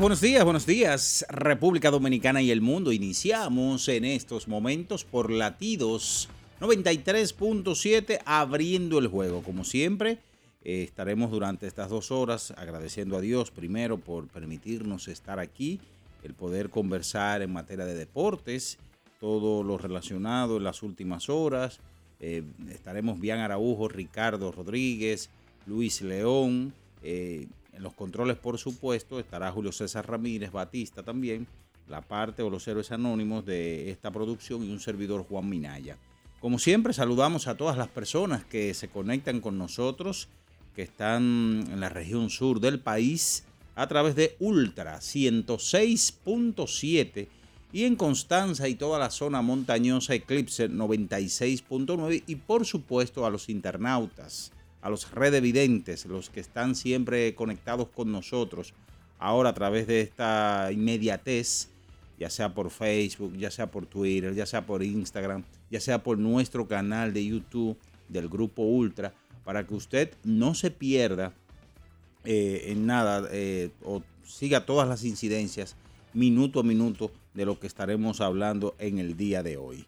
Buenos días, buenos días, República Dominicana y el mundo. Iniciamos en estos momentos por latidos 93.7 abriendo el juego. Como siempre, eh, estaremos durante estas dos horas agradeciendo a Dios primero por permitirnos estar aquí, el poder conversar en materia de deportes, todo lo relacionado en las últimas horas, eh, estaremos Bian Araujo, Ricardo Rodríguez, Luis León. Eh, en los controles, por supuesto, estará Julio César Ramírez, Batista también, la parte o los héroes anónimos de esta producción y un servidor Juan Minaya. Como siempre, saludamos a todas las personas que se conectan con nosotros, que están en la región sur del país, a través de Ultra 106.7 y en Constanza y toda la zona montañosa Eclipse 96.9 y por supuesto a los internautas, a los redevidentes, los que están siempre conectados con nosotros, ahora a través de esta inmediatez, ya sea por Facebook, ya sea por Twitter, ya sea por Instagram, ya sea por nuestro canal de YouTube del Grupo Ultra, para que usted no se pierda eh, en nada eh, o siga todas las incidencias minuto a minuto de lo que estaremos hablando en el día de hoy.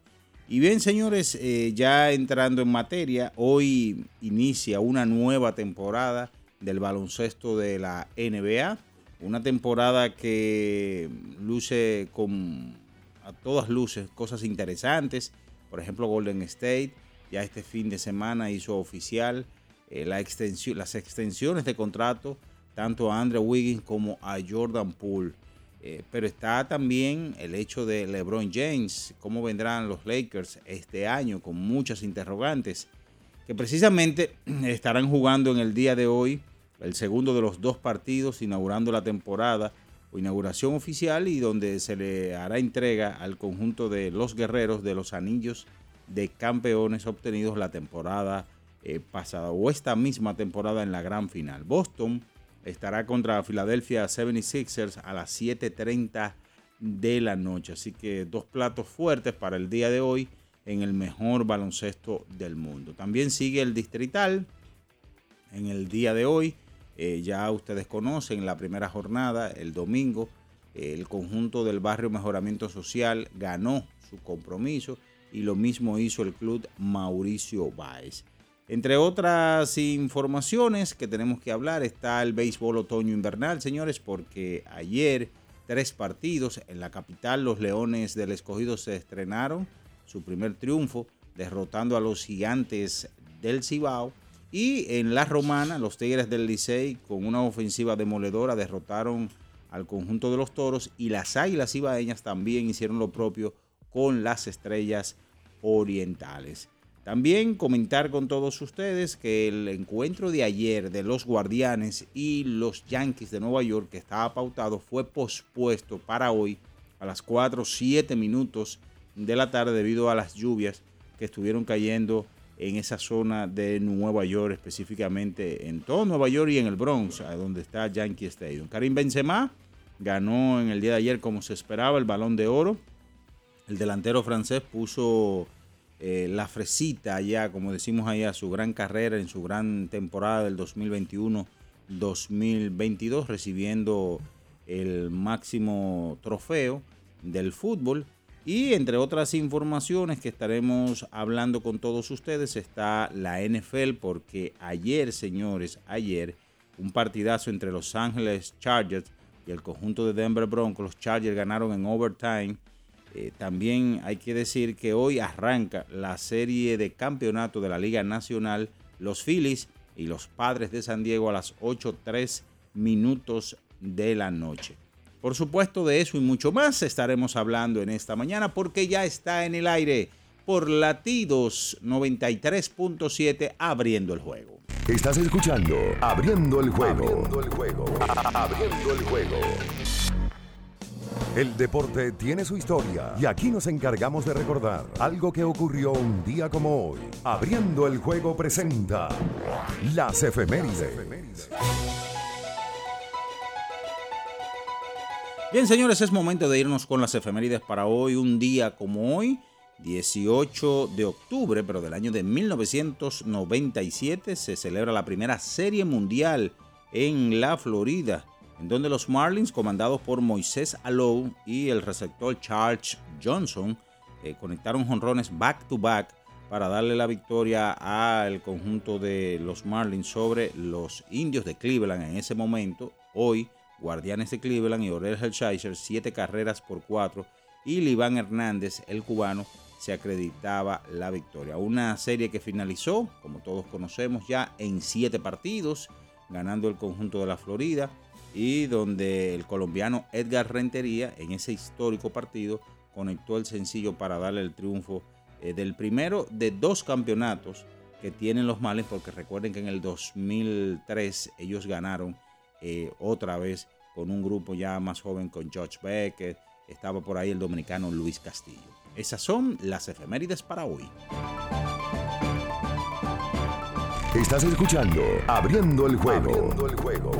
Y bien, señores, eh, ya entrando en materia, hoy inicia una nueva temporada del baloncesto de la NBA. Una temporada que luce con a todas luces cosas interesantes. Por ejemplo, Golden State ya este fin de semana hizo oficial eh, la extensión, las extensiones de contrato tanto a Andrew Wiggins como a Jordan Poole. Eh, pero está también el hecho de LeBron James, cómo vendrán los Lakers este año con muchas interrogantes, que precisamente estarán jugando en el día de hoy el segundo de los dos partidos, inaugurando la temporada o inauguración oficial y donde se le hará entrega al conjunto de los guerreros de los anillos de campeones obtenidos la temporada eh, pasada o esta misma temporada en la gran final. Boston estará contra Philadelphia 76ers a las 7.30 de la noche. Así que dos platos fuertes para el día de hoy en el mejor baloncesto del mundo. También sigue el distrital en el día de hoy. Eh, ya ustedes conocen la primera jornada, el domingo, el conjunto del barrio Mejoramiento Social ganó su compromiso y lo mismo hizo el club Mauricio Báez. Entre otras informaciones que tenemos que hablar está el béisbol otoño invernal, señores, porque ayer tres partidos en la capital, los Leones del Escogido se estrenaron su primer triunfo, derrotando a los gigantes del Cibao. Y en la Romana, los Tigres del Licey, con una ofensiva demoledora, derrotaron al conjunto de los toros. Y las Águilas Ibaeñas también hicieron lo propio con las estrellas orientales. También comentar con todos ustedes que el encuentro de ayer de los Guardianes y los Yankees de Nueva York que estaba pautado fue pospuesto para hoy a las 4 7 minutos de la tarde debido a las lluvias que estuvieron cayendo en esa zona de Nueva York, específicamente en todo Nueva York y en el Bronx, donde está Yankee Stadium. Karim Benzema ganó en el día de ayer como se esperaba el balón de oro. El delantero francés puso eh, la fresita ya, como decimos allá, su gran carrera en su gran temporada del 2021-2022, recibiendo el máximo trofeo del fútbol. Y entre otras informaciones que estaremos hablando con todos ustedes está la NFL, porque ayer, señores, ayer, un partidazo entre Los Ángeles Chargers y el conjunto de Denver Broncos. Los Chargers ganaron en overtime. Eh, también hay que decir que hoy arranca la serie de campeonato de la Liga Nacional. Los Phillies y los Padres de San Diego a las 8.3 minutos de la noche. Por supuesto, de eso y mucho más estaremos hablando en esta mañana porque ya está en el aire por latidos 93.7 abriendo el juego. Estás escuchando Abriendo el juego. Abriendo el juego. Abriendo el juego. El deporte tiene su historia y aquí nos encargamos de recordar algo que ocurrió un día como hoy. Abriendo el juego presenta las efemérides. Bien, señores, es momento de irnos con las efemérides para hoy, un día como hoy, 18 de octubre, pero del año de 1997, se celebra la primera serie mundial en la Florida, en donde los Marlins, comandados por Moisés Alou y el receptor Charles Johnson, eh, conectaron jonrones back to back para darle la victoria al conjunto de los Marlins sobre los indios de Cleveland en ese momento. Hoy Guardianes de Cleveland y Orel Hershiser, siete carreras por cuatro. Y Liván Hernández, el cubano, se acreditaba la victoria. Una serie que finalizó, como todos conocemos ya, en siete partidos, ganando el conjunto de la Florida y donde el colombiano Edgar Rentería, en ese histórico partido, conectó el sencillo para darle el triunfo eh, del primero de dos campeonatos que tienen los males, porque recuerden que en el 2003 ellos ganaron eh, otra vez con un grupo ya más joven con George Becker, estaba por ahí el dominicano Luis Castillo. Esas son las efemérides para hoy. Estás escuchando Abriendo el juego. Abriendo el juego.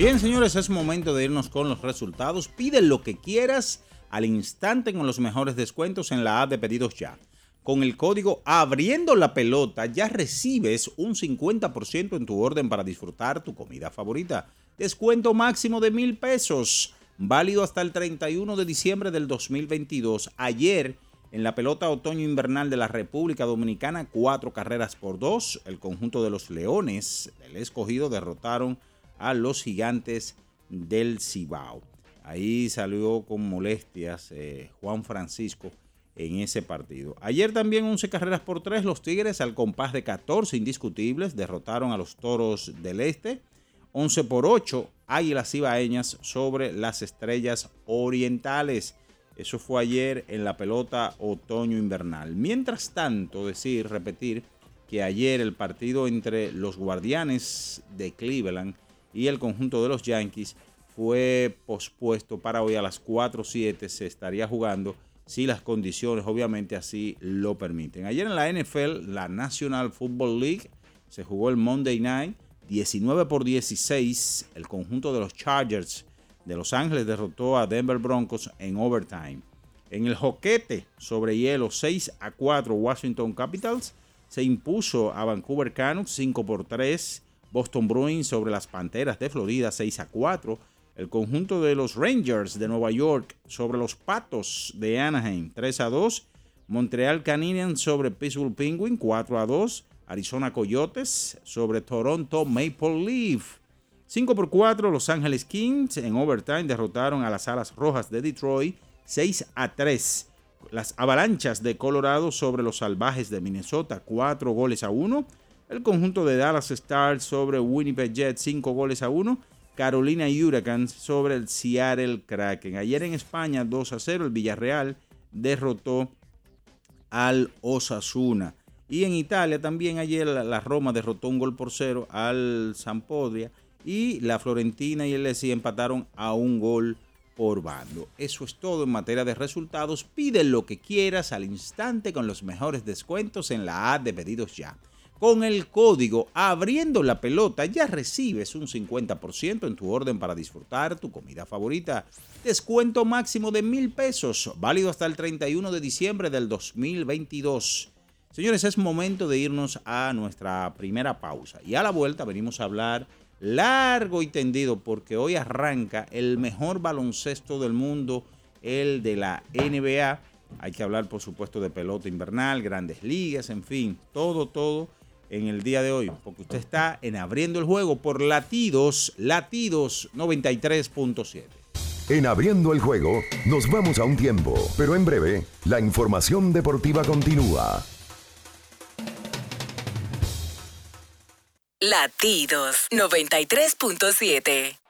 Bien, señores, es momento de irnos con los resultados. Pide lo que quieras al instante con los mejores descuentos en la app de Pedidos Ya con el código Abriendo la Pelota ya recibes un 50% en tu orden para disfrutar tu comida favorita. Descuento máximo de mil pesos, válido hasta el 31 de diciembre del 2022. Ayer, en la pelota otoño-invernal de la República Dominicana, cuatro carreras por dos. El conjunto de los Leones del escogido derrotaron a los gigantes del Cibao. Ahí salió con molestias eh, Juan Francisco en ese partido. Ayer también 11 carreras por 3, los Tigres al compás de 14 indiscutibles derrotaron a los Toros del Este. 11 por 8, Águilas Ibaeñas sobre las Estrellas Orientales. Eso fue ayer en la pelota otoño-invernal. Mientras tanto, decir, repetir que ayer el partido entre los Guardianes de Cleveland y el conjunto de los Yankees fue pospuesto para hoy a las 4.07. Se estaría jugando si las condiciones obviamente así lo permiten. Ayer en la NFL, la National Football League, se jugó el Monday Night, 19 por 16, el conjunto de los Chargers de Los Ángeles derrotó a Denver Broncos en overtime. En el joquete sobre hielo 6 a 4 Washington Capitals se impuso a Vancouver Canucks 5 por 3, Boston Bruins sobre las Panteras de Florida 6 a 4, el conjunto de los Rangers de Nueva York sobre los Patos de Anaheim 3 a 2. Montreal Canadiens sobre Pittsburgh Penguin 4 a 2. Arizona Coyotes sobre Toronto Maple Leaf 5 por 4. Los Angeles Kings en overtime derrotaron a las Alas Rojas de Detroit 6 a 3. las avalanchas de Colorado sobre los salvajes de Minnesota, cuatro goles a uno. El conjunto de Dallas Stars sobre Winnipeg Jets, cinco goles a uno. Carolina Hurricanes sobre el Seattle Kraken. Ayer en España, 2 a 0, el Villarreal derrotó al Osasuna. Y en Italia también ayer la Roma derrotó un gol por cero al Sampdoria y la Florentina y el Lessi empataron a un gol por bando. Eso es todo en materia de resultados. Pide lo que quieras al instante con los mejores descuentos en la app de pedidos ya. Con el código abriendo la pelota ya recibes un 50% en tu orden para disfrutar tu comida favorita. Descuento máximo de mil pesos, válido hasta el 31 de diciembre del 2022. Señores, es momento de irnos a nuestra primera pausa y a la vuelta venimos a hablar largo y tendido porque hoy arranca el mejor baloncesto del mundo, el de la NBA. Hay que hablar, por supuesto, de pelota invernal, grandes ligas, en fin, todo, todo en el día de hoy, porque usted está en abriendo el juego por latidos, latidos 93.7. En abriendo el juego, nos vamos a un tiempo, pero en breve, la información deportiva continúa. Latidos 93.7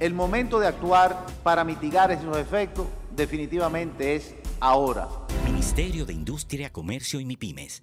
el momento de actuar para mitigar esos efectos definitivamente es ahora. Ministerio de Industria, Comercio y MIPIMES.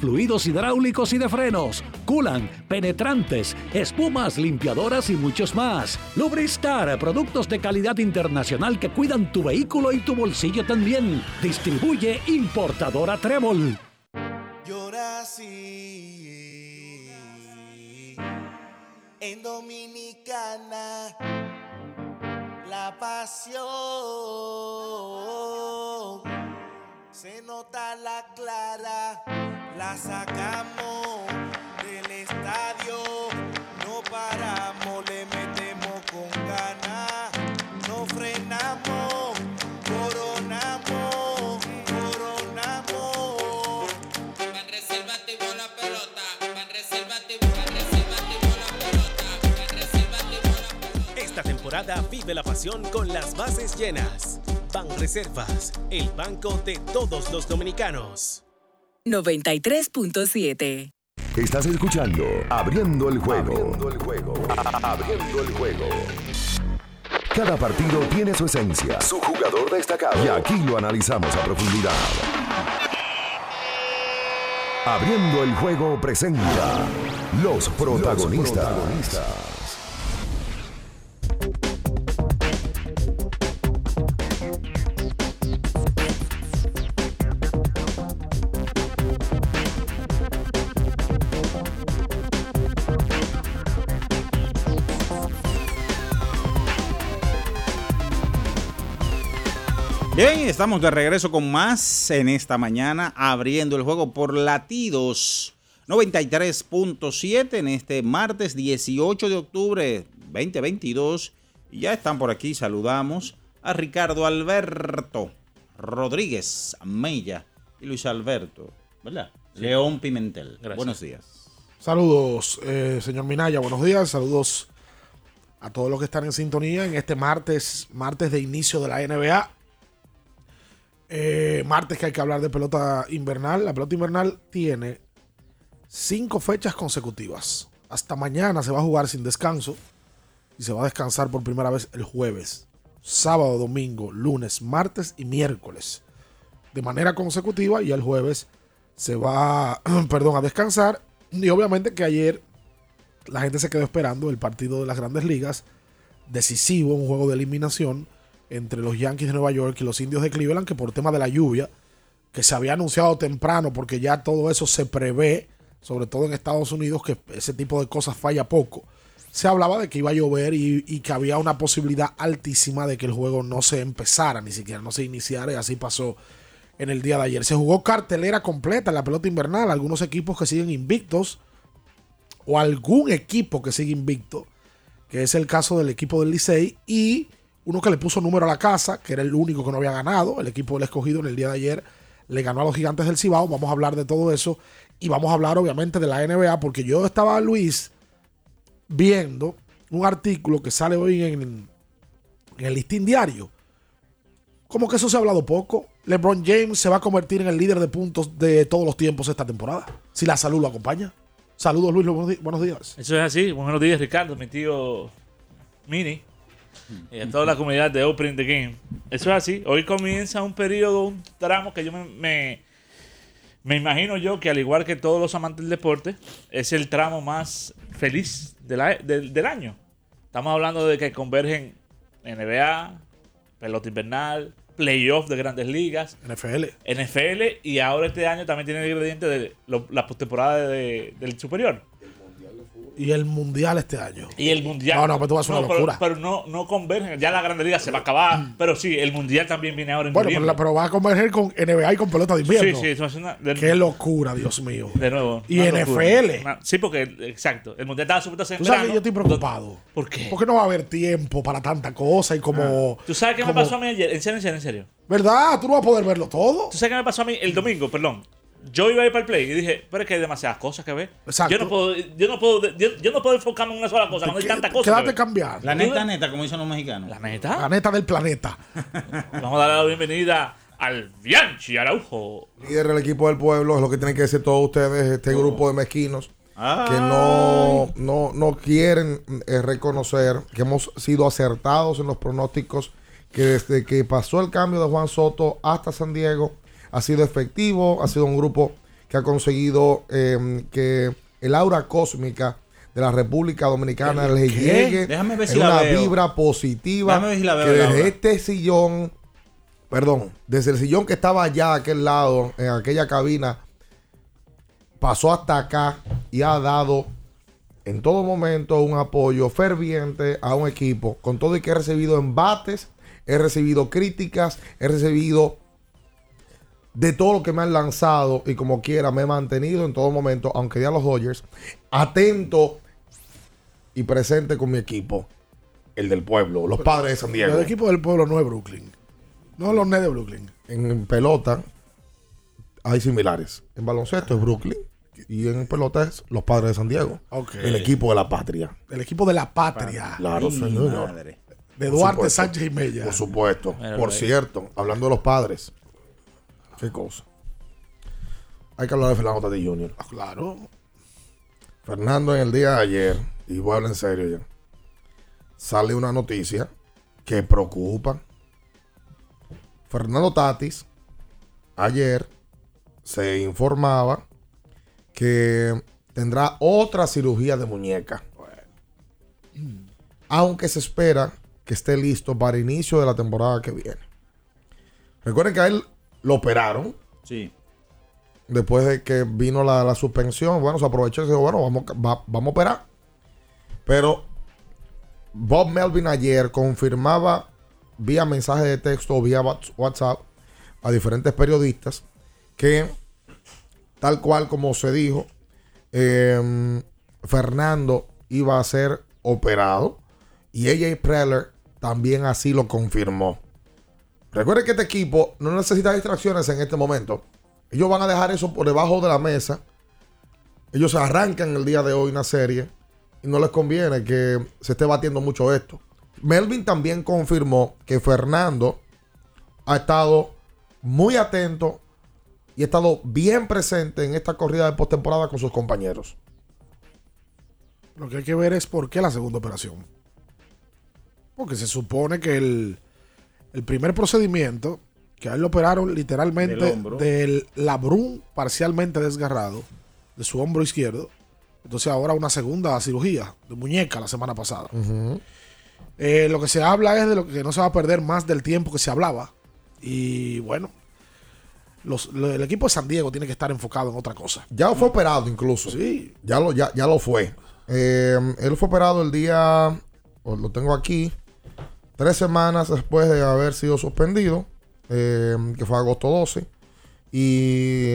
fluidos hidráulicos y de frenos, culan, penetrantes, espumas, limpiadoras y muchos más. Lubristar, productos de calidad internacional que cuidan tu vehículo y tu bolsillo también. Distribuye importadora Trébol. Yo en Dominicana. La pasión se nota la clara, la sacamos del estadio, no paramos, le metemos con ganas, no frenamos, coronamos, coronamos. Van reservativo la pelota, van reservativo la pelota, van reservativo la pelota. Esta temporada vive la pasión con las bases llenas. Ban Reservas, el banco de todos los dominicanos. 93.7 Estás escuchando Abriendo el juego. Abriendo el juego. Abriendo el juego. Cada partido tiene su esencia, su jugador destacado. Y aquí lo analizamos a profundidad. Abriendo el juego presenta los protagonistas. Los protagonistas. Estamos de regreso con más en esta mañana, abriendo el juego por latidos 93.7 en este martes 18 de octubre 2022. Y ya están por aquí, saludamos a Ricardo Alberto Rodríguez Mella y Luis Alberto, ¿verdad? León Pimentel. Buenos días. Saludos, eh, señor Minaya, buenos días. Saludos a todos los que están en sintonía en este martes, martes de inicio de la NBA. Eh, martes que hay que hablar de pelota invernal. La pelota invernal tiene cinco fechas consecutivas. Hasta mañana se va a jugar sin descanso y se va a descansar por primera vez el jueves, sábado, domingo, lunes, martes y miércoles. De manera consecutiva y el jueves se va, perdón, a descansar. Y obviamente que ayer la gente se quedó esperando el partido de las grandes ligas, decisivo, un juego de eliminación entre los Yankees de Nueva York y los Indios de Cleveland, que por tema de la lluvia, que se había anunciado temprano, porque ya todo eso se prevé, sobre todo en Estados Unidos, que ese tipo de cosas falla poco. Se hablaba de que iba a llover y, que había una posibilidad altísima de que el juego no se empezara, ni siquiera no se iniciara, y así pasó en el día de ayer. Se jugó cartelera completa en la pelota invernal, algunos equipos que siguen invictos, o algún equipo que sigue invicto, que es el caso del equipo del Licey, y uno que le puso número a la casa, que era el único que no había ganado, el equipo del escogido en el día de ayer le ganó a los gigantes del Cibao, vamos a hablar de todo eso, y vamos a hablar obviamente de la NBA, porque yo estaba, Luis, viendo un artículo que sale hoy en, en el listín diario, como que eso se ha hablado poco. LeBron James se va a convertir en el líder de puntos de todos los tiempos esta temporada, si la salud lo acompaña. Saludos, Luis, buenos, días. Eso es así. Buenos días, Ricardo, mi tío Mini. Y a toda la comunidad de Opening the Game. Eso es así. Hoy comienza un periodo, un tramo que yo me, me, me imagino yo que al igual que todos los amantes del deporte, es el tramo más feliz de la- del- del año. Estamos hablando de que convergen NBA, pelota invernal, playoff de grandes ligas, NFL. NFL y ahora este año también tiene el ingrediente de lo- la postemporada de- del superior. Y el mundial este año. Y el mundial. No, no, pero tú vas a una No, pero- locura. Pero, no, no convergen. Ya la Grande Liga se va a acabar. Pero sí, el mundial también viene ahora en Bueno, pero, pero va a converger con NBA y con pelota de invierno. Sí, sí, eso es una. de- Qué locura, Dios mío. De nuevo. Y una. NFL. Una- sí, porque, exacto. El mundial estaba supuesto a ser en Tú sabes que yo estoy preocupado. ¿Por qué? Porque no va a haber tiempo para tanta cosa y como. ¿Tú sabes qué me como- pasó a mí ayer? En serio, en serio, en serio. ¿Verdad? Tú no vas a poder verlo todo. ¿Tú sabes qué me pasó a mí el domingo? Perdón. Yo iba a ir para el play y dije, pero es que hay demasiadas cosas que ver. Exacto. Yo no puedo, yo no puedo, yo, yo no puedo enfocarme en una sola cosa cuando hay tantas cosas. Quédate cambiar. La neta, neta, como dicen los mexicanos. La neta. La neta del planeta. Vamos a darle la bienvenida al Bianchi Araujo. líder del equipo del pueblo, es lo que tienen que decir todos ustedes, este grupo de mezquinos que no, no, no quieren eh, reconocer que hemos sido acertados en los pronósticos, que desde que pasó el cambio de Juan Soto hasta San Diego ha sido efectivo, ha sido un grupo que ha conseguido eh, que el aura cósmica de la República Dominicana ¿El le qué? llegue Déjame ver en si la una veo. vibra positiva Déjame ver si la veo, que desde este sillón perdón, desde el sillón que estaba allá a aquel lado, en aquella cabina, pasó hasta acá y ha dado en todo momento un apoyo ferviente a un equipo, con todo y que he recibido embates, he recibido críticas, he recibido de todo lo que me han lanzado y como quiera me he mantenido en todo momento, aunque ya los Dodgers, atento y presente con mi equipo, el del pueblo, los padres de San Diego. El equipo del pueblo no es Brooklyn. No los Nets de Brooklyn. En pelota hay similares. En baloncesto es Brooklyn y en pelota es los padres de San Diego. Ok. El equipo de la patria. El equipo de la patria. Claro, señor. madre. De Duarte supuesto. Sánchez y Mella. Por supuesto. Por cierto, hablando de los padres. Qué cosa. Hay que hablar de Fernando Tati Jr. Ah, Claro. Fernando en el día de ayer, y voy a hablar en serio ya, sale una noticia que preocupa. Fernando Tatis, ayer se informaba que tendrá otra cirugía de muñeca. Aunque se espera que esté listo para inicio de la temporada que viene. Recuerden que a él lo operaron Sí. después de que vino la, la suspensión, bueno, se aprovechó y dijo, bueno, vamos, va- vamos a operar. Pero Bob Melvin ayer confirmaba vía mensaje de texto o vía Whats- WhatsApp a diferentes periodistas que, tal cual como se dijo, eh, Fernando iba a ser operado y AJ Preller también así lo confirmó. Recuerden que este equipo no necesita distracciones en este momento. Ellos van a dejar eso por debajo de la mesa. Ellos arrancan el día de hoy una serie y no les conviene que se esté batiendo mucho esto. Melvin también confirmó que Fernando ha estado muy atento y ha estado bien presente en esta corrida de postemporada con sus compañeros. Lo que hay que ver es por qué la segunda operación. Porque se supone que el, el primer procedimiento, que a él lo operaron literalmente Del labrún parcialmente desgarrado de su hombro izquierdo. Entonces ahora una segunda cirugía de muñeca la semana pasada. Eh, lo que se habla es de lo que no se va a perder más del tiempo que se hablaba. Y bueno, los- lo- el equipo de San Diego tiene que estar enfocado en otra cosa. Ya fue operado incluso. Sí. Ya lo, ya, ya lo fue. Eh, él fue operado el día, lo tengo aquí, tres semanas después de haber sido suspendido, eh, que fue agosto 12. Y,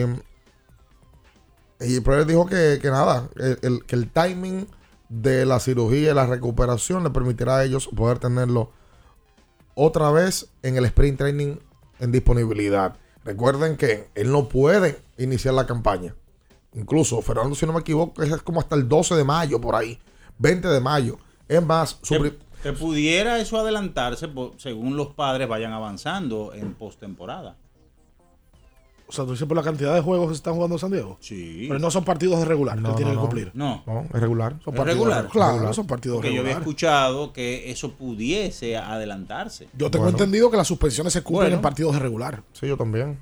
y Preller dijo que, que nada, el- el- que el timing de la cirugía y la recuperación le permitirá a ellos poder tenerlo otra vez en el sprint training en disponibilidad. Recuerden que él no puede iniciar la campaña. Incluso, Fernando, si no me equivoco, es como hasta el 12 de mayo, por ahí. 20 de mayo. Es más, su pri- Que pudiera eso adelantarse po- según los padres vayan avanzando en postemporada. O sea, tú dices por la cantidad de juegos que se están jugando en San Diego. Sí. Pero no son partidos de regular No, que tienen no, que no. cumplir. No. No, es regular. Son ¿Es partidos regular? Claro, Regular. son partidos Porque yo había escuchado que eso pudiese adelantarse. Yo tengo Bueno. entendido que las suspensiones se cumplen Bueno. en partidos de regular. Sí, yo también.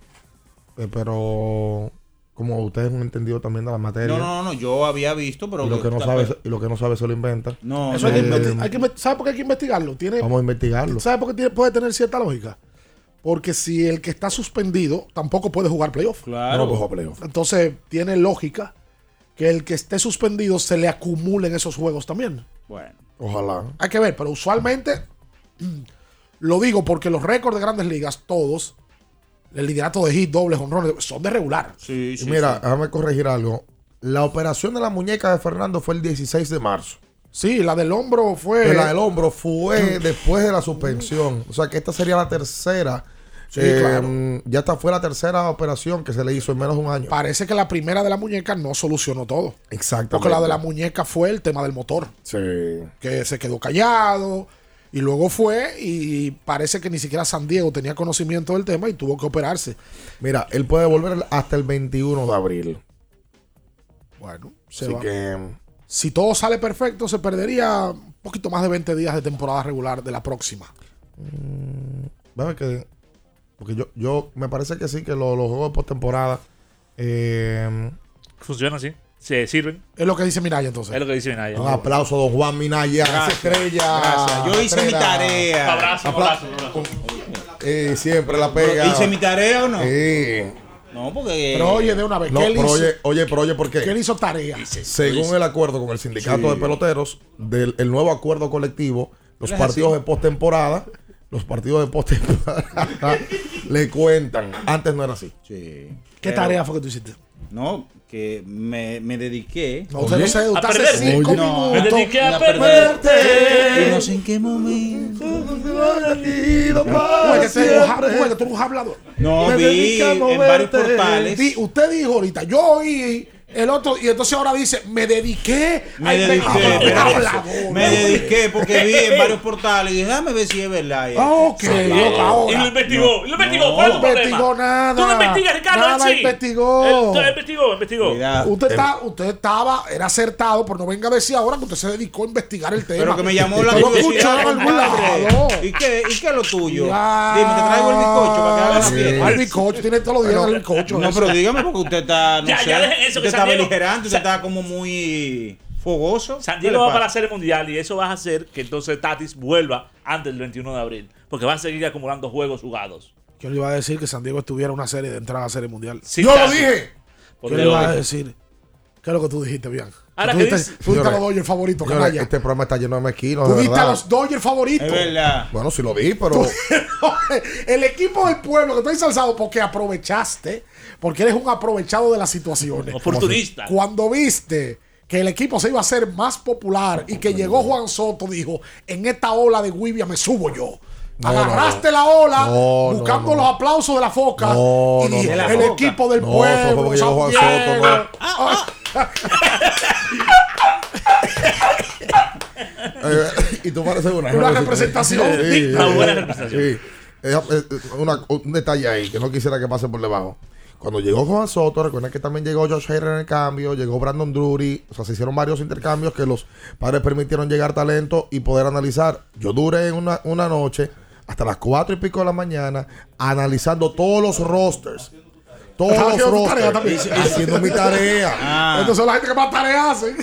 Eh, pero como ustedes han entendido también de la materia. No, no, no, yo había visto, pero... y, lo que no sabe, y lo que no sabe se lo inventa. No, Eso hay que Eh, hay que ¿Sabe por qué hay que investigarlo? Tiene, Vamos a investigarlo. ¿Sabe por qué tiene- puede tener cierta lógica? Porque si el que está suspendido tampoco puede jugar playoff. Claro. No puede jugar playoff. Entonces tiene lógica que el que esté suspendido se le acumulen esos juegos también. Bueno. Ojalá. Hay que ver, pero usualmente lo digo porque los récords de grandes ligas, todos, el liderato de hit, dobles, honrones, son de regular. Sí, Y mira, déjame corregir algo. La operación de la muñeca de Fernando fue el 16 de marzo. Sí, la del hombro fue. Pero la del hombro fue después de la suspensión. O sea que esta sería la tercera. Sí, Eh, claro. Ya esta fue la tercera operación que se le hizo en menos de un año. Parece que la primera de la muñeca no solucionó todo. Exactamente. Porque la de la muñeca fue el tema del motor. Sí. Que se quedó callado. Y luego fue y parece que ni siquiera San Diego tenía conocimiento del tema y tuvo que operarse. Mira, él puede volver hasta el 21 de abril. Bueno, se Así va. que Si todo sale perfecto, se perdería un poquito más de 20 días de temporada regular de la próxima. Vamos que. Porque yo, yo me parece que sí, que lo- los juegos de postemporada. Eh, Funciona así. Se sirven. Es lo que dice Minaya entonces. Es lo que dice Minaya. un aplauso a don Juan Minaya, Gracias, estrella. gracias. Yo hice mi tarea. Abrazo, abrazo, abrazo. Eh, siempre la pega. ¿Hice mi tarea o no? Sí. No, porque... Pero oye, de una vez, No, ¿qué él pero hizo? oye, oye, pero oye, ¿por Que él qué? hizo tarea. Según el acuerdo con el sindicato de peloteros, del el nuevo acuerdo colectivo, los partidos así. de postemporada, los partidos de postemporada le cuentan. Antes no era así. Sí. ¿Qué Pero- tarea fue que tú hiciste? No, que me, me dediqué... No, usted no A perder. cinco Oye. No, Me dediqué a la perder. Y no sé en qué momento. Tú ves que tú eres un hablador. No, Me vi dediqué a en varios portales. Usted dijo ahorita, yo oí el otro, y entonces ahora dice, me dediqué Me a dediqué, investigar". pero- Hablador. me dediqué porque vi en varios portales y dije, déjame ver si es verdad. Y- Ah, ok, Y lo investigó. y lo investigó. No. ¿Cuál es No tu problema? investigó nada. Tú no investigas, Ricardo. Nada investigó. Investigó, investigó. Usted, está, usted estaba, era acertado, pero no venga a decir ahora que usted se dedicó a investigar el tema. Pero que me llamó la curiosidad. ¿Y qué, ¿Y qué es lo tuyo? Ya. Dime, te traigo el bizcocho para que haga la fiesta. Al bizcocho, tiene todos los días el bizcocho. No, pero dígame porque usted está, no Ya, sé, Diego- beligerante, usted está como muy fogoso. San ¿Qué Diego va pasa? para la Serie Mundial y eso va a hacer que entonces Tatis vuelva antes del 21 de abril. Porque va a seguir acumulando juegos jugados. Yo le iba a decir que San Diego estuviera en una serie de entrada a la serie mundial. Yo lo dije. ¿Qué le iba a decir? ¿Qué es lo que tú dijiste, bien? Ahora, diste a los Dodgers favoritos, canalla. Este programa está lleno de mezquinos. Diste a los Dodgers favoritos. Es verdad. Bueno, sí lo vi, pero. el equipo del pueblo que está ensalzado porque aprovechaste, porque eres un aprovechado de las situaciones. Oportunista. Cuando viste que el equipo se iba a hacer más popular y que llegó Juan Soto, dijo, en esta ola de Guibia me subo yo. No, Agarraste no, no. la ola buscando no. los aplausos de la foca No, y no, dije, no, el no. equipo del pueblo. San Diego". Eh, y tú pareces una. Una representación digna. Una buena representación. Sí. Una- un detalle ahí que no quisiera que pase por debajo. Cuando llegó Juan Soto, recuerden que también llegó Josh Hader en el cambio, llegó Brandon Drury, o sea, se hicieron varios intercambios que los padres permitieron llegar talento y poder analizar. Yo duré una, una noche hasta las cuatro y pico de la mañana analizando todos los rosters. Todos ¿Estás los haciendo tarea rosters. mi tarea Ah. Entonces son la gente que más tareas hacen.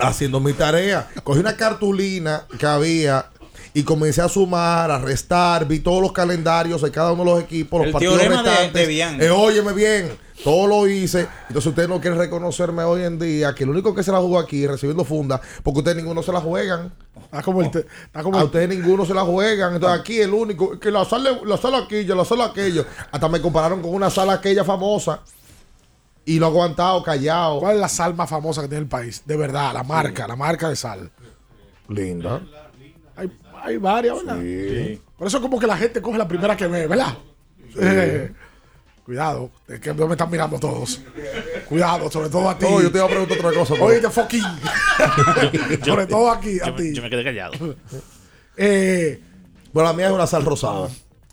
haciendo mi tarea. Cogí una cartulina que había y comencé a sumar, a restar, vi todos los calendarios de cada uno de los equipos, los El partidos de- restantes. de Bian. Eh, óyeme bien, todo lo hice. Entonces ustedes no quieren reconocerme hoy en día que el único que se la jugó aquí recibiendo funda, porque ustedes ninguno se la juegan. Está como el, te- está como A el- ustedes ninguno se la juegan. Entonces aquí el único, que la sala, la sala aquella, la sala aquella. Hasta me compararon con una sala aquella famosa. Y lo he aguantado, callado. ¿Cuál es la sal más famosa que tiene el país? De verdad, la marca, la marca de sal. Linda. Hay, hay varias, ¿verdad? Por eso como que la gente coge la primera que ve, ¿verdad? Eh, cuidado, es que no me están mirando todos. Cuidado, sobre todo a ti. No, yo te iba a preguntar otra cosa. pero- Oíste, fucking. sobre todo aquí, a Yo, me- ti. yo me quedé callado. Eh, Bueno, la mía es una sal rosada.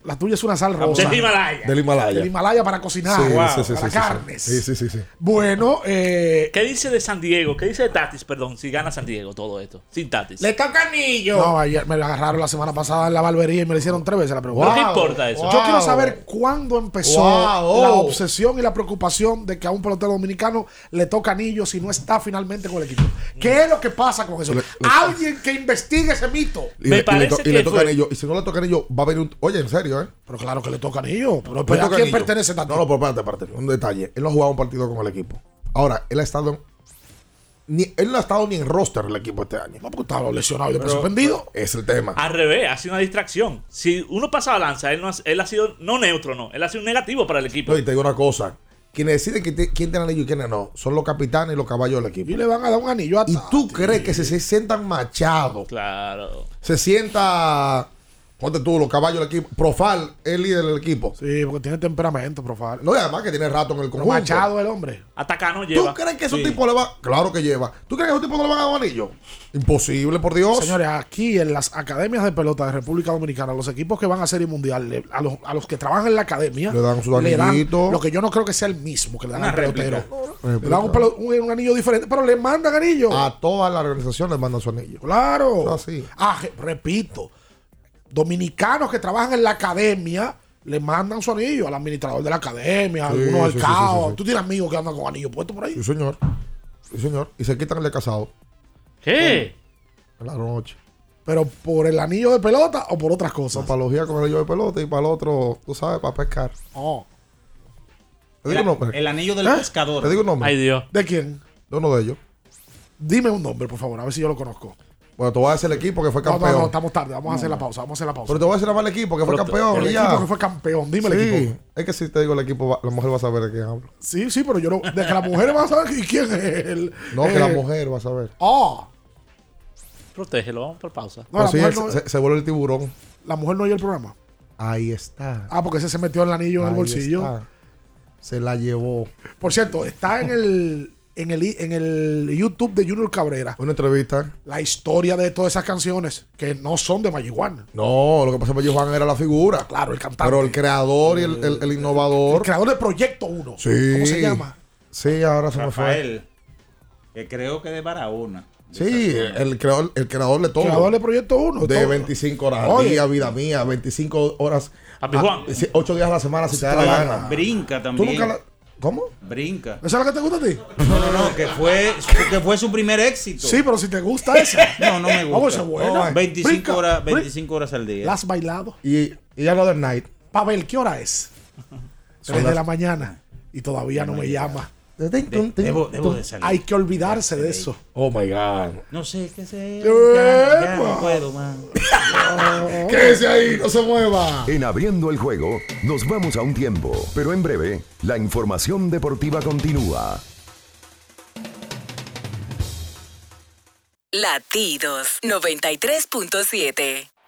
La tuya es una sal rosa. Del Himalaya. Del Himalaya. Del Himalaya para cocinar. Sí, Wow. sí, sí, para sí, sí, carnes. Sí, sí, sí, sí. Bueno, eh, ¿Qué dice de San Diego? ¿Qué dice de Tatis? Perdón, si gana San Diego todo esto. Sin Tatis. toca anillo. no, ayer me lo agarraron la semana pasada en la barbería y me le hicieron tres veces la pregunta. ¿Pero qué importa eso? Yo quiero saber cuándo empezó Wow. la obsesión y la preocupación de que a un pelotero dominicano le toca anillo si no está finalmente con el equipo. ¿Qué es lo que pasa con eso? Le- le- Alguien que investigue ese mito. Y, Me le- y le, parece to- y que le toca fue- anillo. Y si no le toca anillo, va a venir un. Oye, en serio, ¿eh? Pero claro que le toca anillo. Pero, ¿a quién anillo. pertenece tanto? No, no, pero espérate, espérate. Un detalle. Él no ha jugado un partido con el equipo. Ahora, él ha estado. Ni, él no ha estado ni en roster el equipo este año. No, porque estaba lesionado y después suspendido. Es el tema. Al revés, ha sido una distracción. Si uno pasa la lanza, él, no ha, él ha sido no neutro, no. Él ha sido un negativo para el equipo. No, y te digo una cosa. Quienes deciden te- quién tiene anillo y quiénes no son los capitanes y los caballos del equipo. Y le van a dar un anillo a ¿Y tú crees que se, se sientan machados? Claro. Se sienta. Ponte tú, los caballos del equipo. Profal es el líder del equipo. Sí, porque tiene temperamento, profile. No, y además que tiene rato en el Pero conjunto. machado el hombre. Hasta no ¿Tú lleva. crees que esos Sí. tipos le va? Claro que lleva. ¿Tú crees que esos tipos no le van a dar un anillo? Imposible, por Dios. Señores, aquí en las academias de pelota de República Dominicana, los equipos que van a Serie Mundial, le- a los, a los que trabajan en la academia, Le dan su le dan lo que yo no creo que sea el mismo que le dan Una al pelotero. Le dan un, pelo- un- un anillo diferente, pero le mandan anillo. A toda la organización le mandan su anillo. Claro. Así. Ah, repito, dominicanos que trabajan en la academia le mandan su anillo al administrador de la academia, a Sí, algunos sí, sí, alcaos. sí, sí. Tú tienes amigos que andan con anillos puestos por ahí. Sí, señor. Sí, señor. Y se quitan el de casado ¿Qué? en la noche. Pero por el anillo de pelota o por otras cosas. Son para los días con el anillo de pelota y para el otro, tú sabes, para pescar. Oh. Te digo un nombre. El anillo del ¿Eh? pescador. Te digo un nombre. Ay, Dios. ¿De quién? De uno de ellos. Dime un nombre, por favor, a ver si yo lo conozco. Bueno, te voy a decir el equipo que fue campeón. no, no, estamos tarde. Vamos a hacer la pausa. Vamos a hacer la pausa. Pero te voy a más el equipo que fue Pero- campeón. el ya. equipo que fue campeón. Dime el sí, equipo. es que si te digo el equipo, va- la mujer va a saber de qué hablo. Sí, sí, pero yo no. De que las mujeres van a saber quién es el. No, que la eh, mujer va a saber. Ah, Protégelo, vamos por pausa. no, Pero la, sí, mujer él no, se, se vuelve el tiburón. la mujer no oye el programa. Ahí está. Ah, porque ese se metió el anillo en el bolsillo. está. Se la llevó. Por cierto, está en el, en el en el YouTube de Junior Cabrera Una entrevista. la historia de todas esas canciones que no son de Marihuana. No, lo que pasa es que era la figura. Claro, el cantante. Pero el creador y el, el- el innovador. El creador de Proyecto 1. Sí. ¿Cómo se llama? Sí, ahora se me fue. Rafael. Que creo que de Barahona. Sí, el creador, el creador de todo. Creador de Proyecto 1. de todo. 25 horas al Oye. día, vida mía, 25 horas. Juan. 8 días a la semana si te da la gana. Brinca ¿Tú también. nunca la- ¿Cómo? Brinca. ¿Esa es la que te gusta a ti? No, no, no, que fue, que fue su primer éxito. Sí, pero si te gusta esa. No, no me gusta. Vamos, esa es buena. No, 25, Brinca, horas, brinca. 25 horas al día. ¿La has bailado? Y, y Another Night. Pavel, ¿qué hora es? Son 3 de la mañana. Y todavía no me llama. Debo- debo de salir. Hay que olvidarse de eso. Oh my God. No sé qué sé. Ya, ya no puedo más. Quédese ahí, no se mueva. En abriendo el juego, nos vamos a un tiempo, pero en breve, la información deportiva continúa. Latidos 93.7.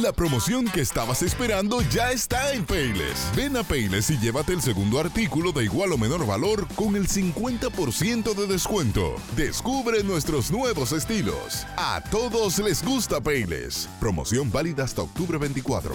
La promoción que estabas esperando ya está en Payless. Ven a Payless y llévate el segundo artículo de igual o menor valor con el 50% de descuento. Descubre nuestros nuevos estilos. A todos les gusta Payless. Promoción válida hasta octubre 24.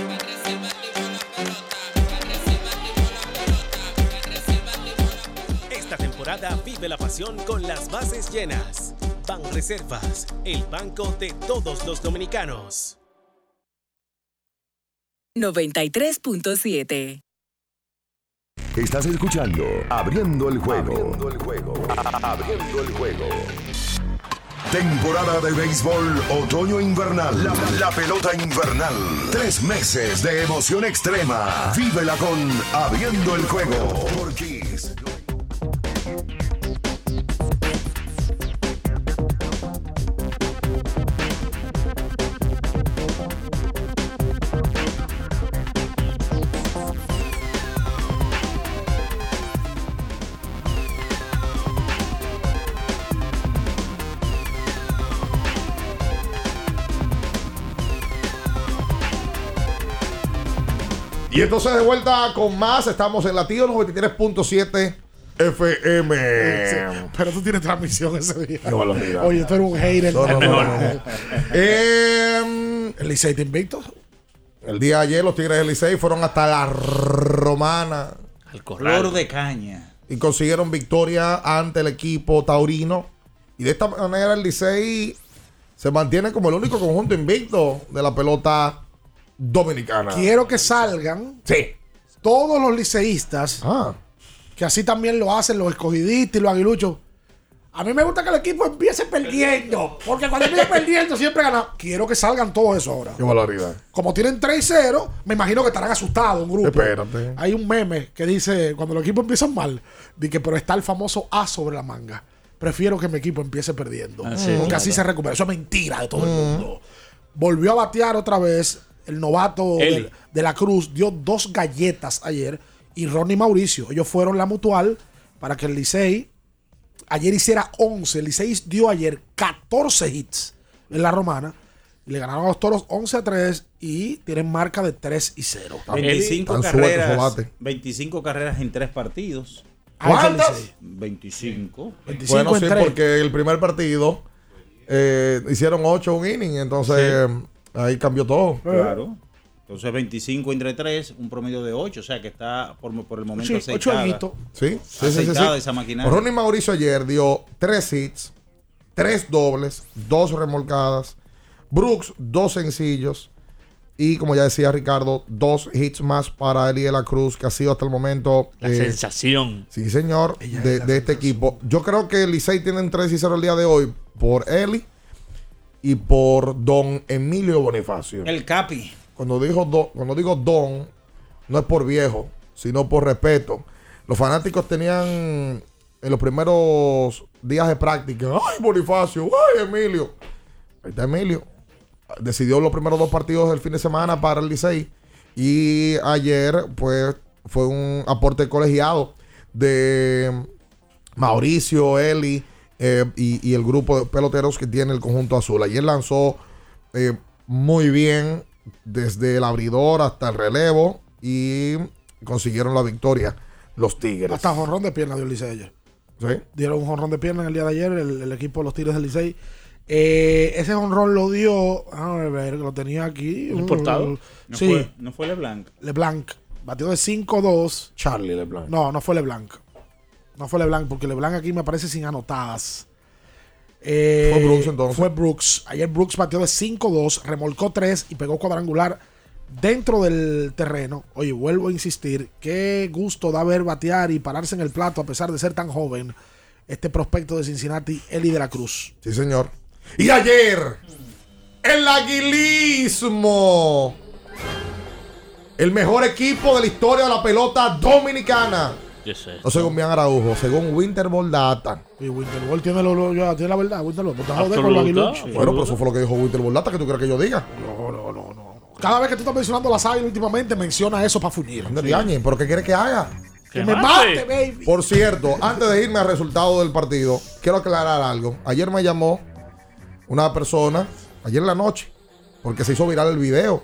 Temporada vive la pasión con las bases llenas. Ban Reservas, el banco de todos los dominicanos. 93.7. Estás escuchando Abriendo el juego. Abriendo el juego. Abriendo el juego. Temporada de béisbol otoño-invernal. La, la pelota invernal. Tres meses de emoción extrema. Vívela con Abriendo el juego. Por Kiss. Y entonces de vuelta con más, estamos en Latido 93.7 FM. Pero tú tienes transmisión ese día. No. Oye, tú eres un hater. No, no, no, no, no. Eh, el Licey te invicto. El día de ayer los Tigres del Licey fueron hasta la Romana. Al Flor de caña. Y consiguieron victoria ante el equipo taurino. Y de esta manera el Licey se mantiene como el único conjunto invicto de la pelota dominicana. Quiero que salgan Sí. todos los liceístas, Ah. que así también lo hacen los escogidistas y los aguiluchos. A mí me gusta que el equipo empiece perdiendo, porque cuando empieza perdiendo siempre gana. Quiero que salgan todos eso ahora. Qué valoridad. Como tienen 3 y 0, me imagino que estarán asustados un grupo. Espérate. Hay un meme que dice, cuando los equipos empiezan mal, di que pero está el famoso A sobre la manga. Prefiero que mi equipo empiece perdiendo. Ah, sí, porque claro. así se recupera. Eso es mentira de todo el mundo. Volvió a batear otra vez el novato de, de la Cruz. Dio dos galletas ayer. Y Ronnie Mauricio. Ellos fueron la mutual para que el Licey ayer hiciera 11. El Licey dio ayer 14 hits en la romana. Y le ganaron a los toros 11 a 3 y tienen marca de 3 y 0. 25 Tan carreras, bate. 25 carreras en tres partidos. ¿Cuántas? 25. 25 Bueno, en sí, 3. porque el primer partido eh, hicieron 8 un inning, entonces eh, ahí cambió todo. Claro. Entonces 25 entre 3, un promedio de 8, o sea que está por, por el momento Sí, ocho aceitada. añitos. Sí, sí, sí, sí, Aceitada sí. esa maquinaria. Ronnie Mauricio ayer dio 3 hits, 3 dobles, 2 remolcadas. Brooks, 2 sencillos. Y como ya decía Ricardo, 2 hits más para Eli de la Cruz, que ha sido hasta el momento. La eh, sensación. Sí, señor, de, de este equipo. Yo creo que el Licey tienen 3 y 0 el día de hoy por Eli y por Don Emilio Bonifacio. El Capi. Cuando, dijo don- cuando digo Don, no es por viejo, sino por respeto. Los fanáticos tenían en los primeros días de práctica, ¡ay, Bonifacio! ¡ay, Emilio! Ahí está Emilio. Decidió los primeros dos partidos del fin de semana para el Licey. Y ayer, pues, fue un aporte colegiado de Mauricio, Eli eh, y, y el grupo de peloteros que tiene el conjunto azul. Ayer lanzó eh, muy bien desde el abridor hasta el relevo y consiguieron la victoria los Tigres. Hasta jonrón de pierna dio el Licey ayer. ¿Sí? Dieron un jonrón de pierna en el día de ayer, el, el equipo de los Tigres del Licey. Eh, ese jonrón lo dio, a ver, que lo tenía aquí. ¿Importado? No sí, fue, no fue LeBlanc. LeBlanc. Batió de 5-2. Charlie LeBlanc. No, no fue LeBlanc. No fue LeBlanc, porque LeBlanc aquí me parece sin anotadas. Eh, Fue Brooks, entonces. Fue Brooks. Ayer Brooks batió de 5-2, remolcó 3 y pegó cuadrangular dentro del terreno. Oye, vuelvo a insistir, qué gusto da ver batear y pararse en el plato a pesar de ser tan joven. Este prospecto de Cincinnati, Eli de la Cruz. Sí, señor. Y ayer, el aguilismo. El mejor equipo de la historia de la pelota dominicana. No según Bian Araujo, según Winter Ball Data. Y Winter Ball tiene, lo, lo- ya tiene la verdad. Winter Ball, ponte a joder con Absoluta. los aguiluchos. Bueno, pero eso fue lo que dijo Winter Ball Data, que tú crees que yo diga. No, no, no, no. Cada vez que tú estás mencionando las águilas últimamente, menciona eso para fuñir. Diañe, ¿Pero qué quiere que haga? Que me mate, baby. Por cierto, antes de irme al resultado del partido, quiero aclarar algo. Ayer me llamó una persona, ayer en la noche, porque se hizo viral el video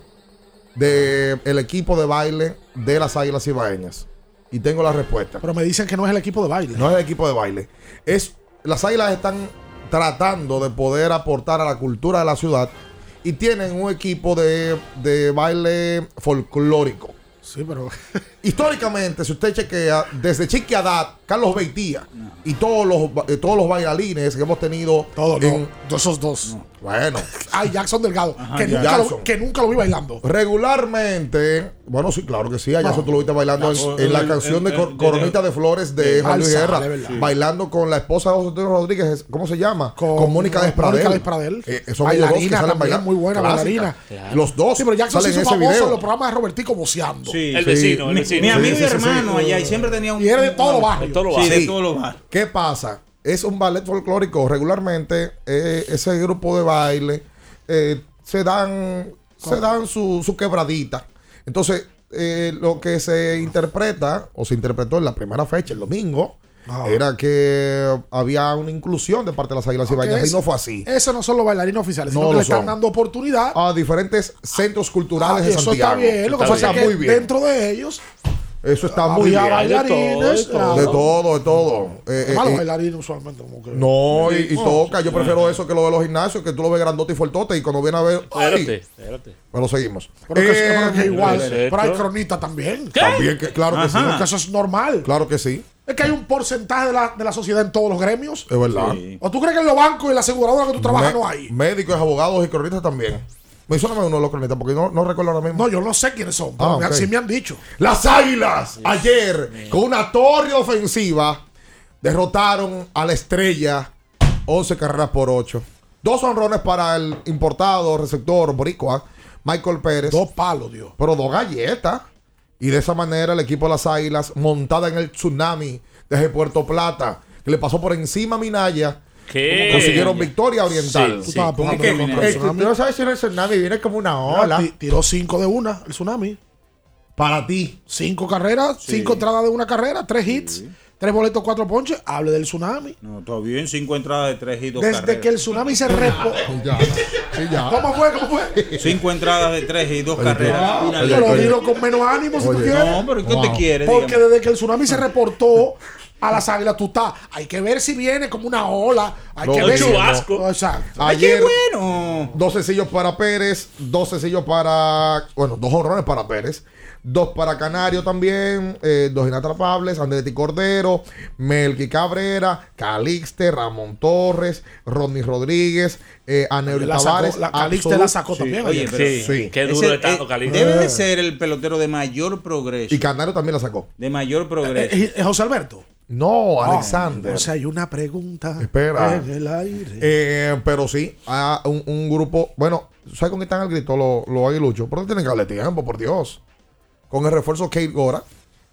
del equipo de baile de las Águilas Ibaeñas. Y tengo la respuesta. Pero me dicen que no es el equipo de baile. No es el equipo de baile. Es, las Águilas están tratando de poder aportar a la cultura de la ciudad y tienen un equipo de, de baile folclórico. Sí, pero. Históricamente, si usted chequea, desde Chiquiadat, Carlos Beitía y todos los, eh, todos los bailarines que hemos tenido. Todos no. en- Esos dos. Bueno. Ay, Jackson Delgado. que, nunca lo, Jackson. que nunca lo vi bailando. Regularmente, bueno, sí, claro que sí. Allá No. tú lo viste bailando en, en la canción de el- Cor- el- Coronita de Flores de de Juan Luis Guerra. Sí. Bailando con la esposa de José Antonio Rodríguez. ¿Cómo se llama? Con, Mónica Despradel. Mónica Despradel. Eh, son ellos dos que salen también, bailando. muy buena Clásica. bailarina. Los dos Sí, pero Jackson se salen en hizo ese famoso en video. los programas de Robertico boceando. Sí. El vecino, el Mi- vecino. Mi, amigo y hermano allá y siempre tenía un. Y era de todos los barrios. De todos los Sí, barrios. de todos los barrios. ¿Qué pasa? Es un ballet folclórico. Regularmente, eh, ese grupo de baile eh, se dan, se dan su, su quebradita. Entonces, eh, lo que se interpreta, o se interpretó en la primera fecha, el domingo, era que había una inclusión de parte de las Águilas Ibañas Ok, y no fue así. Esos no son los bailarines oficiales, No sino que lo le están son. dando oportunidad. A diferentes centros culturales Ah, de eso Santiago. está bien. Lo que Eso pasa está es muy que bien. dentro de ellos Eso está muy había bien. bailarines. De todo, de todo. Eh, eh, los eh, bailarines usualmente como que... No, y, y toca. Yo prefiero eso que lo de los gimnasios, que tú lo ves grandote y fuertote y cuando viene a ver. ¡ay! Espérate, espérate. Pero seguimos. Pero que, Eh, pero que igual, pero hay cronista también. También, que, claro que sí. Porque eso es normal. Claro que sí. Es que hay un porcentaje de la, de la sociedad en todos los gremios. Es verdad. ¿O tú crees que en los bancos y la aseguradora que tú trabajas Me- no hay? Médicos, abogados y cronistas también. Mencióname uno de los cronistas porque no, no recuerdo ahora mismo. No, yo no sé quiénes son, pero Ah, me- ok. sí me han dicho. Las Águilas, ayer, con una torre ofensiva, derrotaron a la estrella 11 carreras por 8. Dos honrones para el importado receptor boricua, Michael Pérez. Dos palos, Dios. Pero dos galletas. Y de esa manera el equipo de las Águilas, montada en el tsunami desde Puerto Plata, que le pasó por encima a Minaya, ¿Qué? consiguieron victoria oriental. Sí, Tú estabas ¿Cómo que el tú tsunami. no sabes si en el tsunami viene como una ola. ti- Tiró cinco de una, el tsunami. Para ti. Cinco carreras, cinco entradas de una carrera, tres hits, tres boletos, cuatro ponches. Hable del tsunami. No, todo bien. Cinco entradas de tres y dos Desde carreras. que el tsunami se repo... Ya. Sí, ya. ¿Cómo fue? ¿Cómo fue? Cinco entradas de tres y dos Oye, carreras. oye, Una oye, Pero dilo con menos ánimo si tú quieres. No, pero ¿qué Wow. te quiere? Porque Dígame. desde que el tsunami se reportó a las águilas, tú estás. Hay que ver si viene como una ola. Hay No, que no, ver si. chubasco. Exacto. Ay, qué Ayer, bueno. dos sencillos para Pérez, dos sencillos para. Bueno, dos honrones para Pérez. Dos para Canario también, eh, dos inatrapables, Andretti Cordero, Melqui Cabrera, Calixte, Ramón Torres, Rodney Rodríguez, eh, Aneuri Tavares. la Calixte Absolut- la sacó también. Oye, ayer. pero Sí, Sí. qué ese- duro está eh, Calixte. Debe de ser el pelotero de mayor progreso. Y Canario también la sacó. De mayor progreso. Eh, eh, José Alberto. No, Alexander. O sea, hay una pregunta. Espera. En el aire. Eh, pero sí, a un, un grupo. Bueno, ¿sabes con qué están al grito los los aguiluchos? ¿Por qué tienen que darle tiempo, por Dios? Con el refuerzo Kate Gora,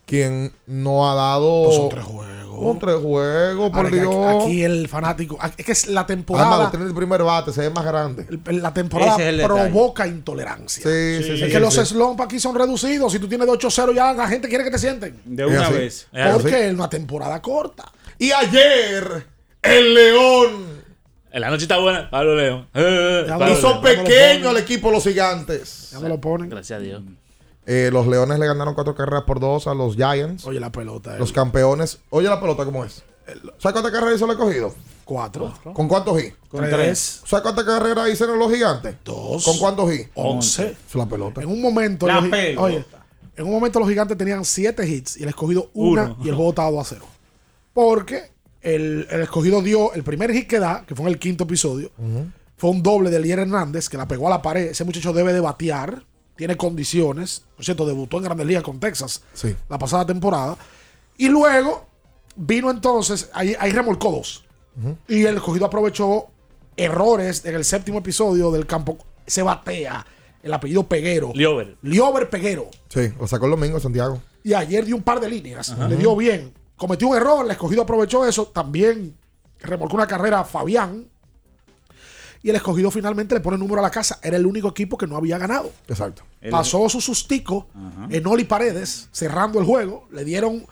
quien no ha dado. Pues son tres juegos. Tres juegos, por Ahora que Dios. aquí, aquí el fanático. Es que es la Además, temporada. tiene el primer bate, se ve más grande. el- la temporada es provoca intolerancia. Sí, sí, sí. es sí, que los sí. slumps aquí son reducidos. Si tú tienes de 8-0, ya la gente quiere que te sienten. De una vez. Es así. Porque es una temporada corta. Y ayer, el León La noche está buena. Pablo León. Eh, Ya Pablo hizo León. pe- pequeño al equipo los gigantes. Ya me lo ponen. Gracias a Dios. Eh, los Leones le ganaron cuatro carreras por dos a los Giants. Oye, la pelota. Los eh. campeones. Oye la pelota cómo es. ¿Sabes cuántas carreras hizo el escogido? Cuatro. ¿Con cuántos hits? Con Tres. tres. ¿Sabes cuántas carreras hicieron los gigantes? Dos. ¿Con cuántos hits? Once. La pelota. En un momento. La los, pelota. oye, en un momento los gigantes tenían siete hits y el escogido una Uno. y el juego estaba 2 a 0. Porque el, el escogido dio el primer hit que da, que fue en el quinto episodio, fue un doble de Elier Hernández que la pegó a la pared. Ese muchacho debe de batear, tiene condiciones. Por cierto, debutó en Grandes Ligas con Texas Sí. la pasada temporada. Y luego vino entonces, ahí, ahí remolcó dos. Y el escogido aprovechó errores en el séptimo episodio del campo. Se batea el apellido Peguero. Liover. Liover Peguero. Sí, lo sacó el domingo Santiago. Y ayer dio un par de líneas. Le dio bien. Cometió un error, el escogido aprovechó eso. También remolcó una carrera a Fabián. Y el escogido finalmente le pone número a la casa. Era el único equipo que no había ganado. Exacto. El- Pasó su sustico en Oli Paredes, cerrando el juego. Le dieron.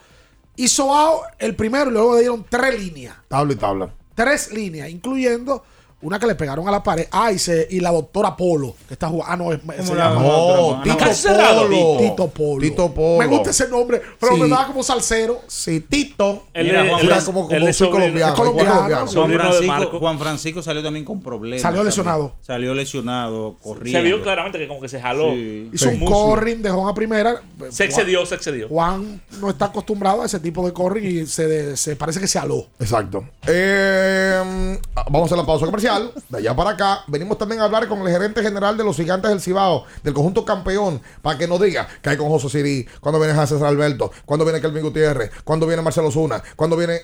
Hizo out el primero y luego le dieron tres líneas. Tabla y tabla. Tres líneas, incluyendo Una que le pegaron a la pared. Ah, y, se- y la doctora Polo, que está jugando. Ah, no, es, se la- llama- No, Tito. Polo. Tito Polo. Tito Polo. Me gusta ese nombre, pero Sí. me da como salsero. Sí, Tito. Él Era como, como soy colombiano. Juan Francisco, Marco. Juan Francisco salió también con problemas. Salió también. lesionado. Salió lesionado, corriendo. Se vio claramente que como que se jaló. Sí. Hizo un corring, dejó a primera. Se excedió, se excedió. Juan no está acostumbrado a ese tipo de corring y se, se parece que se aló. Exacto. Eh, vamos a hacer la pausa comercial. De allá para acá. Venimos también a hablar con el gerente general de los gigantes del Cibao, del conjunto campeón, para que nos diga que hay con José Siri, cuando viene César Alberto, cuando viene Kelvin Gutiérrez, cuando viene Marcelo Zuna, cuando viene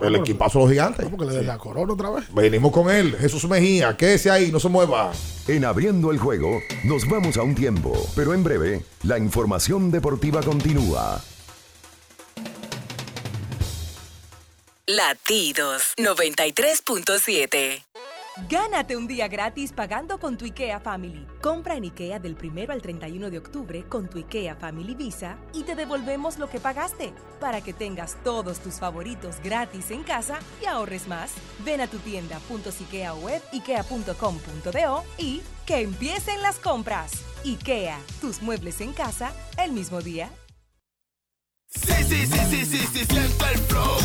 el equipazo de los gigantes. ¿Cómo que le den la corona otra vez? Venimos con él, Jesús Mejía. Quédese ahí, no se mueva. En abriendo el juego, nos vamos a un tiempo, pero en breve, la información deportiva continúa. Latidos 93.7. Gánate un día gratis pagando con tu IKEA Family. Compra en IKEA del 1 al 31 de octubre con tu IKEA Family Visa y te devolvemos lo que pagaste para que tengas todos tus favoritos gratis en casa y ahorres más. Ven a tu tienda .ikea web ikea.com.do y que empiecen las compras. IKEA, tus muebles en casa el mismo día. Sí, sí, sí, sí, sí, sí, siente el flow.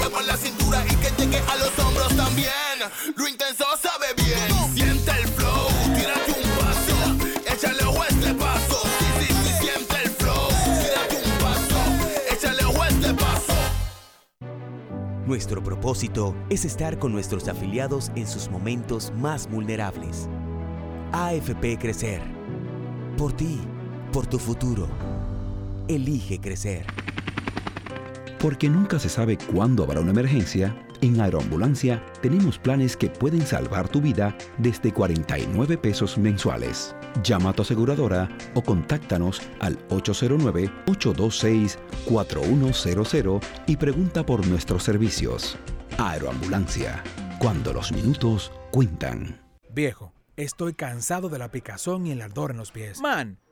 Mueva la cintura y que llegue a los hombros también. Lo intenso sabe bien. Siente el flow. Tírate un paso. Échale a este paso. Sí, sí, sí, siente el flow. Tírate un paso. Échale a este paso. Nuestro propósito es estar con nuestros afiliados en sus momentos más vulnerables. AFP Crecer. Por ti, por tu futuro. Elige crecer. Porque nunca se sabe cuándo habrá una emergencia, en Aeroambulancia tenemos planes que pueden salvar tu vida desde 49 pesos mensuales. Llama a tu aseguradora o contáctanos al 809-826-4100 y pregunta por nuestros servicios. Aeroambulancia, cuando los minutos cuentan. Viejo, estoy cansado de la picazón y el ardor en los pies. Man,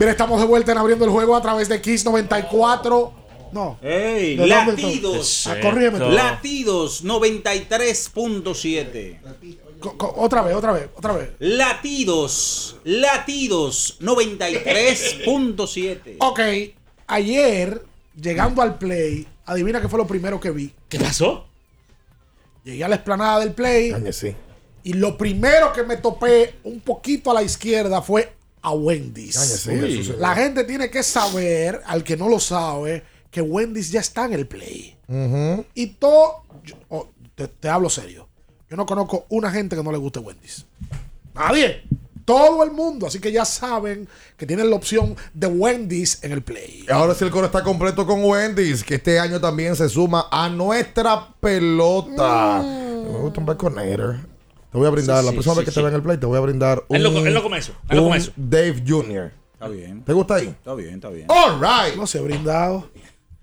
Mira, estamos de vuelta en abriendo el juego a través de Kiss 94. No. ¡Ey! ¿De dónde Latidos. Ah, corrígeme tú. Latidos 93.7. Co- co- Otra vez, otra vez, otra vez. Latidos. Latidos 93.7. Ok, ayer, llegando al play, adivina qué fue lo primero que vi. ¿Qué pasó? Llegué a la explanada del play. sí. Y lo primero que me topé un poquito a la izquierda fue a Wendy's. La gente tiene que saber, al que no lo sabe, que Wendy's ya está en el play. Y todo, yo- oh, te, te hablo serio. Yo no conozco una gente que no le guste Wendy's. Nadie. Todo el mundo. Así que ya saben que tienen la opción de Wendy's en el play. Y ahora sí el coro está completo con Wendy's, que este año también se suma a nuestra pelota. Me gusta un baconator. Te voy a brindar, Sí, la sí, próxima sí, vez que te sí. vea en el play, te voy a brindar un, eso, eso. Dave Jr. Está bien. ¿Te gusta ahí? Está bien, está bien. All right. No se ha brindado.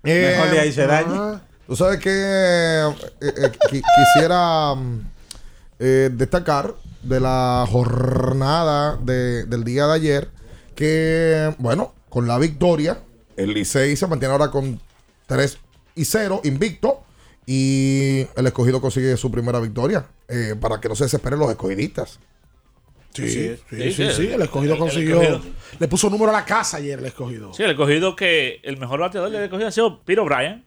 Eh, Mejor le hice daño. ajá. Tú sabes que eh, eh, qui- quisiera mm, eh, destacar de la jornada de- del día de ayer que, bueno, con la victoria, el Licey se mantiene ahora con 3 y 0, invicto, y el escogido consigue su primera victoria eh, para que no se desesperen los escogidistas. Sí, Sí, sí, sí, sí, sí. sí, El escogido El- el consiguió. escogido. Le puso número a la casa ayer el escogido. Sí, el escogido que el mejor bateador del escogido ha sido Piro Bryan.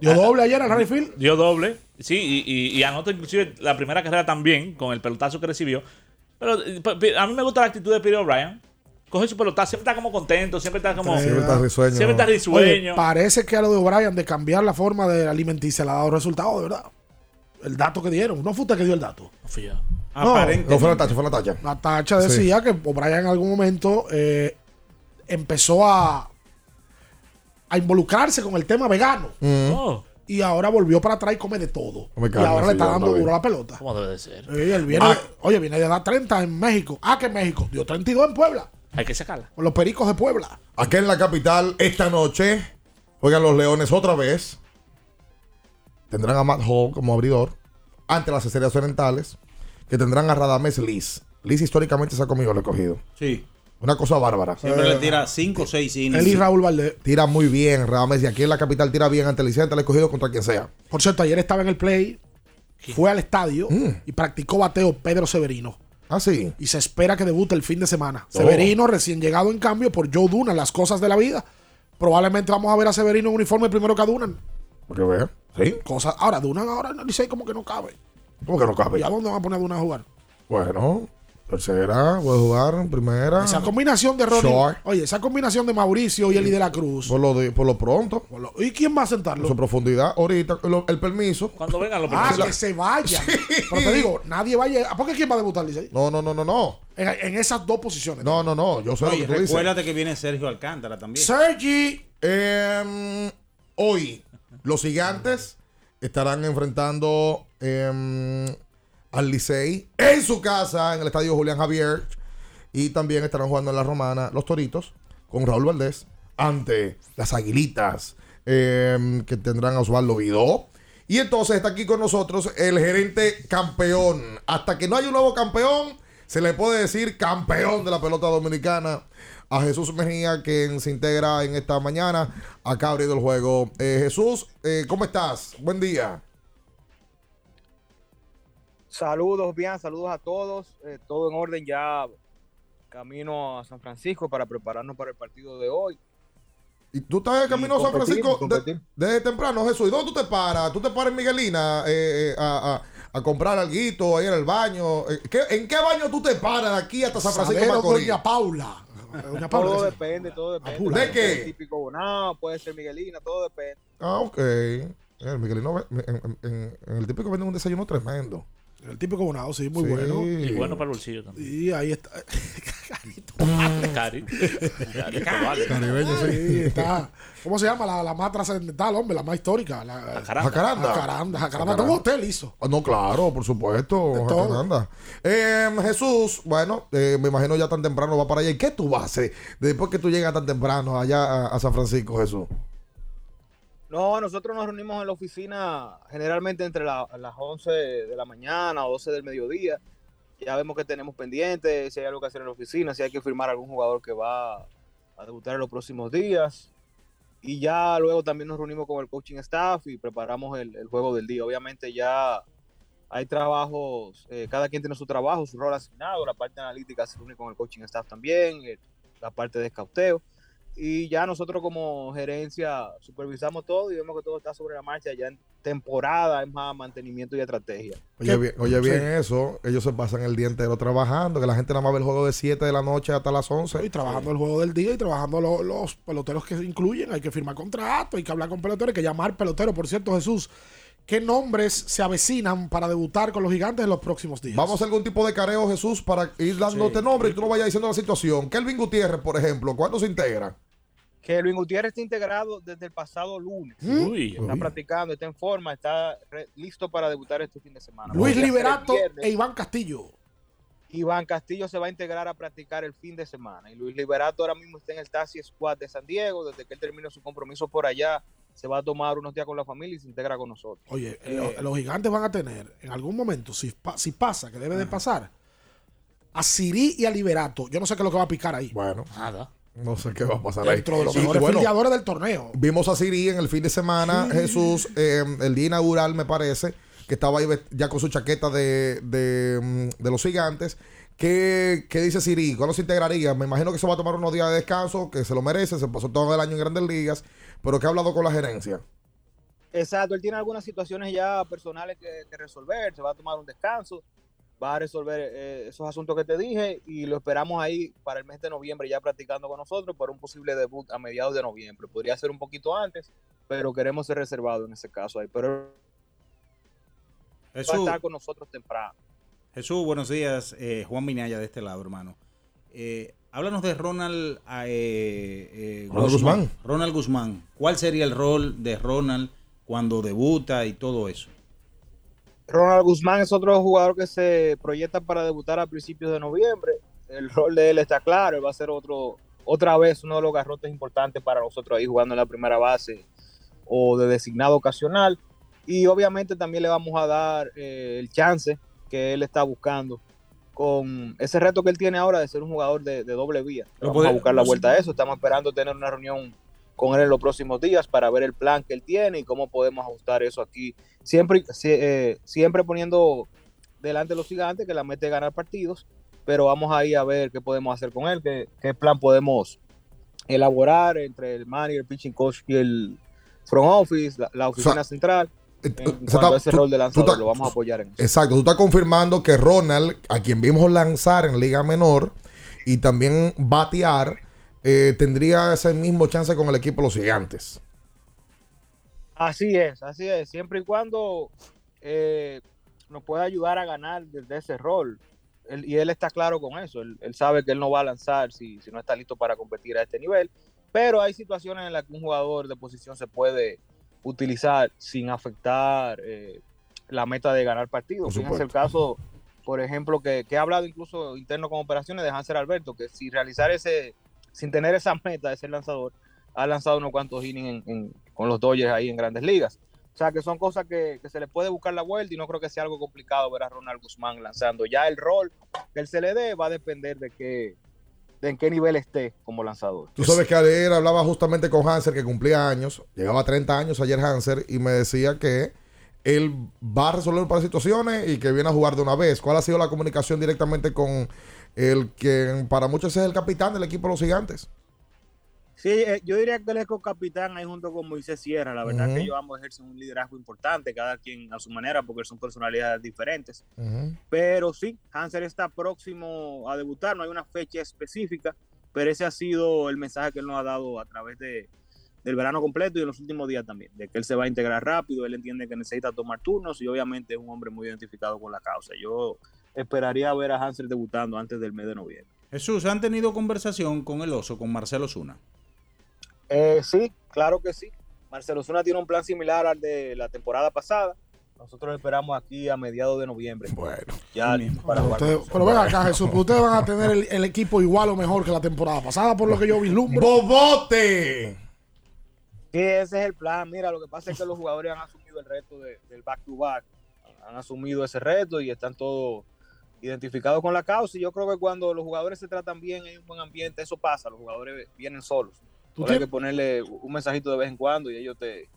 Dio doble ayer al Rally Field. Dio doble, sí, y, y, y anota inclusive la primera carrera también con el pelotazo que recibió. Pero eh, a mí me gusta la actitud de Piro Bryan. Coge su pelotazo, siempre está como contento, siempre está como. Siempre está risueño. Siempre está Oye, risueño. parece que a lo de O'Brien de cambiar la forma de alimenticia le ha dado resultado, de verdad. El dato que dieron. No fue usted que dio el dato. No, No fue la tacha, fue la tacha. La tacha decía que O'Brien en algún momento eh, empezó a, a involucrarse con el tema vegano. Mm. Oh, Y ahora volvió para atrás y come de todo. Come y carne, ahora le está dando duro a la pelota. ¿Cómo debe de ser? Él viene, oye, viene de dar 30 en México. Ah, que en México. Dio 32 en Puebla. Hay que sacarla. Con los pericos de Puebla. Aquí en la capital, esta noche, juegan los Leones otra vez. Tendrán a Matt Hall como abridor ante las estrellas orientales, que tendrán a Radames Liz. Liz históricamente se ha comido el escogido. Sí. Una cosa bárbara. Siempre le tira 5 o 6 innings. Él y Raúl Valdés. Tira muy bien Radames y aquí en la capital tira bien ante el Licey, ante el escogido contra quien sea. Por cierto, ayer estaba en el play, fue al estadio Mm. y practicó bateo Pedro Severino. Ah, sí. Y se espera que debute el fin de semana. Oh. Severino, recién llegado en cambio por Joe Dunan, las cosas de la vida. Probablemente vamos a ver a Severino en uniforme primero que a Dunan. Porque vea. Sí. Cosas. Ahora, Dunan ahora el Licey como que no cabe. ¿Cómo que no cabe? ¿Y a dónde van a poner a Dunan a jugar? Bueno, tercera, puede jugar en primera. Esa combinación de Ronnie. Short. Oye, esa combinación de Mauricio y Eli de la Cruz. Por lo, de- por lo pronto. ¿Y quién va a sentarlo? su profundidad. Ahorita, lo- el permiso. Cuando vengan los Ah, permisos. que se vaya. Pero te digo, nadie va a llegar. ¿Por qué quién va a debutar, Licey? No, no, no, no, no. En, en esas dos posiciones. No, no, no. Yo sé lo Oye, que tú dices. recuérdate que viene Sergio Alcántara también. Sergi. Em, hoy, los gigantes estarán enfrentando em, al Licey en su casa, en el estadio Julián Javier. Y también estarán jugando en la Romana los Toritos con Raúl Valdés ante las Aguilitas em, que tendrán a Osvaldo Vidó. Y entonces está aquí con nosotros el gerente campeón. Hasta que no haya un nuevo campeón, se le puede decir campeón de la pelota dominicana a Jesús Mejía, quien se integra en esta mañana. Acá abriendo el juego. Eh, Jesús, eh, ¿cómo estás? Buen día. Saludos, bien, saludos a todos. eh, todo en orden ya camino a San Francisco para prepararnos para el partido de hoy. ¿Y tú estás de camino a San Francisco de- desde temprano, Jesús? ¿Y dónde tú te paras? ¿Tú te paras en Miguelina eh, eh, a, a- a comprar algo ahí en el baño? ¿qué- ¿En qué baño tú te paras de aquí hasta San Francisco? Doña Paula. Doña Paula. Todo depende, todo depende. ¿De qué? ser Típico Bonao, puede ser Miguelina, todo depende. Ah, ok. El Miguelino, ve- en, en- en- en el típico venden un desayuno tremendo. El típico bonado, sí, muy Sí. bueno. Y bueno para el bolsillo también. Y ahí está. Cari. Cari, vale. Caribeño, sí. Está. ¿Cómo se llama? La, la más trascendental, hombre, la más histórica. La, Jacaranda. Jacaranda. Jacaranda. Jacaranda. Un hotel hizo. Ah, No, claro, por supuesto. Jacaranda. Eh, Jesús, bueno, eh, me imagino ya tan temprano va para allá. ¿Y qué tú vas a hacer después que tú llegas tan temprano allá a, a San Francisco, Jesús? No, nosotros nos reunimos en la oficina generalmente entre la- las 11 de la mañana o 12 del mediodía. Ya vemos que tenemos pendientes, si hay algo que hacer en la oficina, si hay que firmar algún jugador que va a debutar en los próximos días. Y ya luego también nos reunimos con el coaching staff y preparamos el, juego del día. Obviamente ya hay trabajos, eh, cada quien tiene su trabajo, su rol asignado. La parte analítica se reúne con el coaching staff también, la parte de escauteo. Y ya nosotros como gerencia supervisamos todo y vemos que todo está sobre la marcha. Ya en temporada es más mantenimiento y estrategia. Oye, bien, oye bien eso. Ellos se pasan el día entero trabajando. Que la gente nada más ve el juego de 7 de la noche hasta las 11. Y trabajando el juego del día y trabajando lo- los peloteros que se incluyen. Hay que firmar contrato, hay que hablar con peloteros, hay que llamar pelotero. Por cierto, Jesús, ¿qué nombres se avecinan para debutar con los gigantes en los próximos días? Vamos a hacer algún tipo de careo, Jesús, para ir dándote nombre y tú no vayas diciendo la situación. Kelvin Gutiérrez, por ejemplo, ¿cuándo se integra? Que Luis Gutiérrez está integrado desde el pasado lunes. Uy. Está practicando, está en forma, está re- listo para debutar este fin de semana. Luis Liberato e Iván Castillo. Iván Castillo se va a integrar a practicar el fin de semana. Y Luis Liberato ahora mismo está en el Taxi Squad de San Diego. Desde que él terminó su compromiso por allá, se va a tomar unos días con la familia y se integra con nosotros. Oye, Eh, lo- los gigantes van a tener en algún momento, si pasa, que debe de pasar, a Siri y a Liberato. Yo no sé qué es lo que va a picar ahí. Bueno. Nada. No sé qué va a pasar ahí. Dentro de los Y, mejores bueno, fildeadores del torneo. Vimos a Siri en el fin de semana, Jesús, eh, el día inaugural, me parece, que estaba ahí ya con su chaqueta de, de, mm, de los gigantes. ¿Qué, qué dice Siri? ¿Cuándo se integraría? Me imagino que se va a tomar unos días de descanso, que se lo merece, se pasó todo el año en grandes ligas, pero que ha hablado con la gerencia. Exacto, él tiene algunas situaciones ya personales que, que resolver, se va a tomar un descanso, va a resolver eh, esos asuntos que te dije y lo esperamos ahí para el mes de noviembre ya practicando con nosotros por un posible debut a mediados de noviembre. Podría ser un poquito antes, pero queremos ser reservados en ese caso ahí. Pero va a estar con nosotros temprano. Jesús, buenos días. Eh, Juan Minaya de este lado, hermano. Eh, háblanos de Ronald, eh, eh, Ronald Guzmán. Ronald Guzmán. ¿Cuál sería el rol de Ronald cuando debuta y todo eso? Ronald Guzmán es otro jugador que se proyecta para debutar a principios de noviembre. El rol de él está claro, él va a ser otro, otra vez uno de los garrotes importantes para nosotros ahí jugando en la primera base o de designado ocasional. Y obviamente también le vamos a dar eh, el chance que él está buscando con ese reto que él tiene ahora de ser un jugador de, de doble vía. A buscar la vuelta a eso. Estamos esperando tener una reunión con él en los próximos días para ver el plan que él tiene y cómo podemos ajustar eso aquí. Siempre, si- eh, siempre poniendo delante de los gigantes que la mete es ganar partidos, pero vamos ahí a ver qué podemos hacer con él, qué, qué plan podemos elaborar entre el manager, el pitching coach y el front office, la, la oficina central. En sea, cuanto a ese tú- rol de lanzador, lo vamos a apoyar en eso. Exacto, tú estás confirmando que Ronald, a quien vimos lanzar en Liga Menor y también batear, eh, tendría ese mismo chance con el equipo de los gigantes. Así es, así es. Siempre y cuando eh, nos pueda ayudar a ganar desde ese rol. Él- y él está claro con eso. Él, él sabe que él no va a lanzar si, si no está listo para competir a este nivel. Pero hay situaciones en las que un jugador de posición se puede utilizar sin afectar eh, la meta de ganar partidos. Fíjense el caso, por ejemplo, que, que ha hablado incluso interno con operaciones de Hansel Alberto, que si realizar ese, sin tener esa meta de ser lanzador, ha lanzado unos cuantos innings en- con los Dodgers ahí en grandes ligas. O sea que son cosas que, que se le puede buscar la vuelta y no creo que sea algo complicado ver a Ronald Guzmán lanzando. Ya el rol que él se le dé va a depender de qué, de en qué nivel esté como lanzador. Tú sabes que ayer hablaba justamente con Hanser, que cumplía años, llegaba a 30 años ayer Hanser, y me decía que él va a resolver un par de situaciones y que viene a jugar de una vez. ¿Cuál ha sido la comunicación directamente con el que para muchos es el capitán del equipo de los gigantes? Sí, eh, yo diría que él es co-capitán ahí junto con Moisés Sierra. La verdad Ujú. que ellos ambos ejercen un liderazgo importante, cada quien a su manera, porque son personalidades diferentes. Pero sí, Hanser está próximo a debutar, no hay una fecha específica, pero ese ha sido el mensaje que él nos ha dado a través de, del verano completo y en los últimos días también, de que él se va a integrar rápido, él entiende que necesita tomar turnos y obviamente es un hombre muy identificado con la causa. Yo esperaría ver a Hanser debutando antes del mes de noviembre. Jesús, ¿han tenido conversación con el oso, con Marcelo Zuna? Eh, sí, claro que sí. Marcelo Zuna tiene un plan similar al de la temporada pasada. Nosotros esperamos aquí a mediados de noviembre. Bueno, ya para jugar. Ustedes- pero ven acá, Jesús, pues ustedes van a tener el, el equipo igual o mejor que la temporada pasada, por lo que yo vislumbro. ¡Bobote! Sí, ese es el plan. Mira, lo que pasa es que los jugadores han asumido el reto de- del back to back. Han asumido ese reto y están todos identificados con la causa. Y yo creo que cuando los jugadores se tratan bien, hay un buen ambiente, eso pasa. Los jugadores vienen solos. ¿Tú Solo hay tienes- que ponerle un mensajito de vez en cuando y ellos te,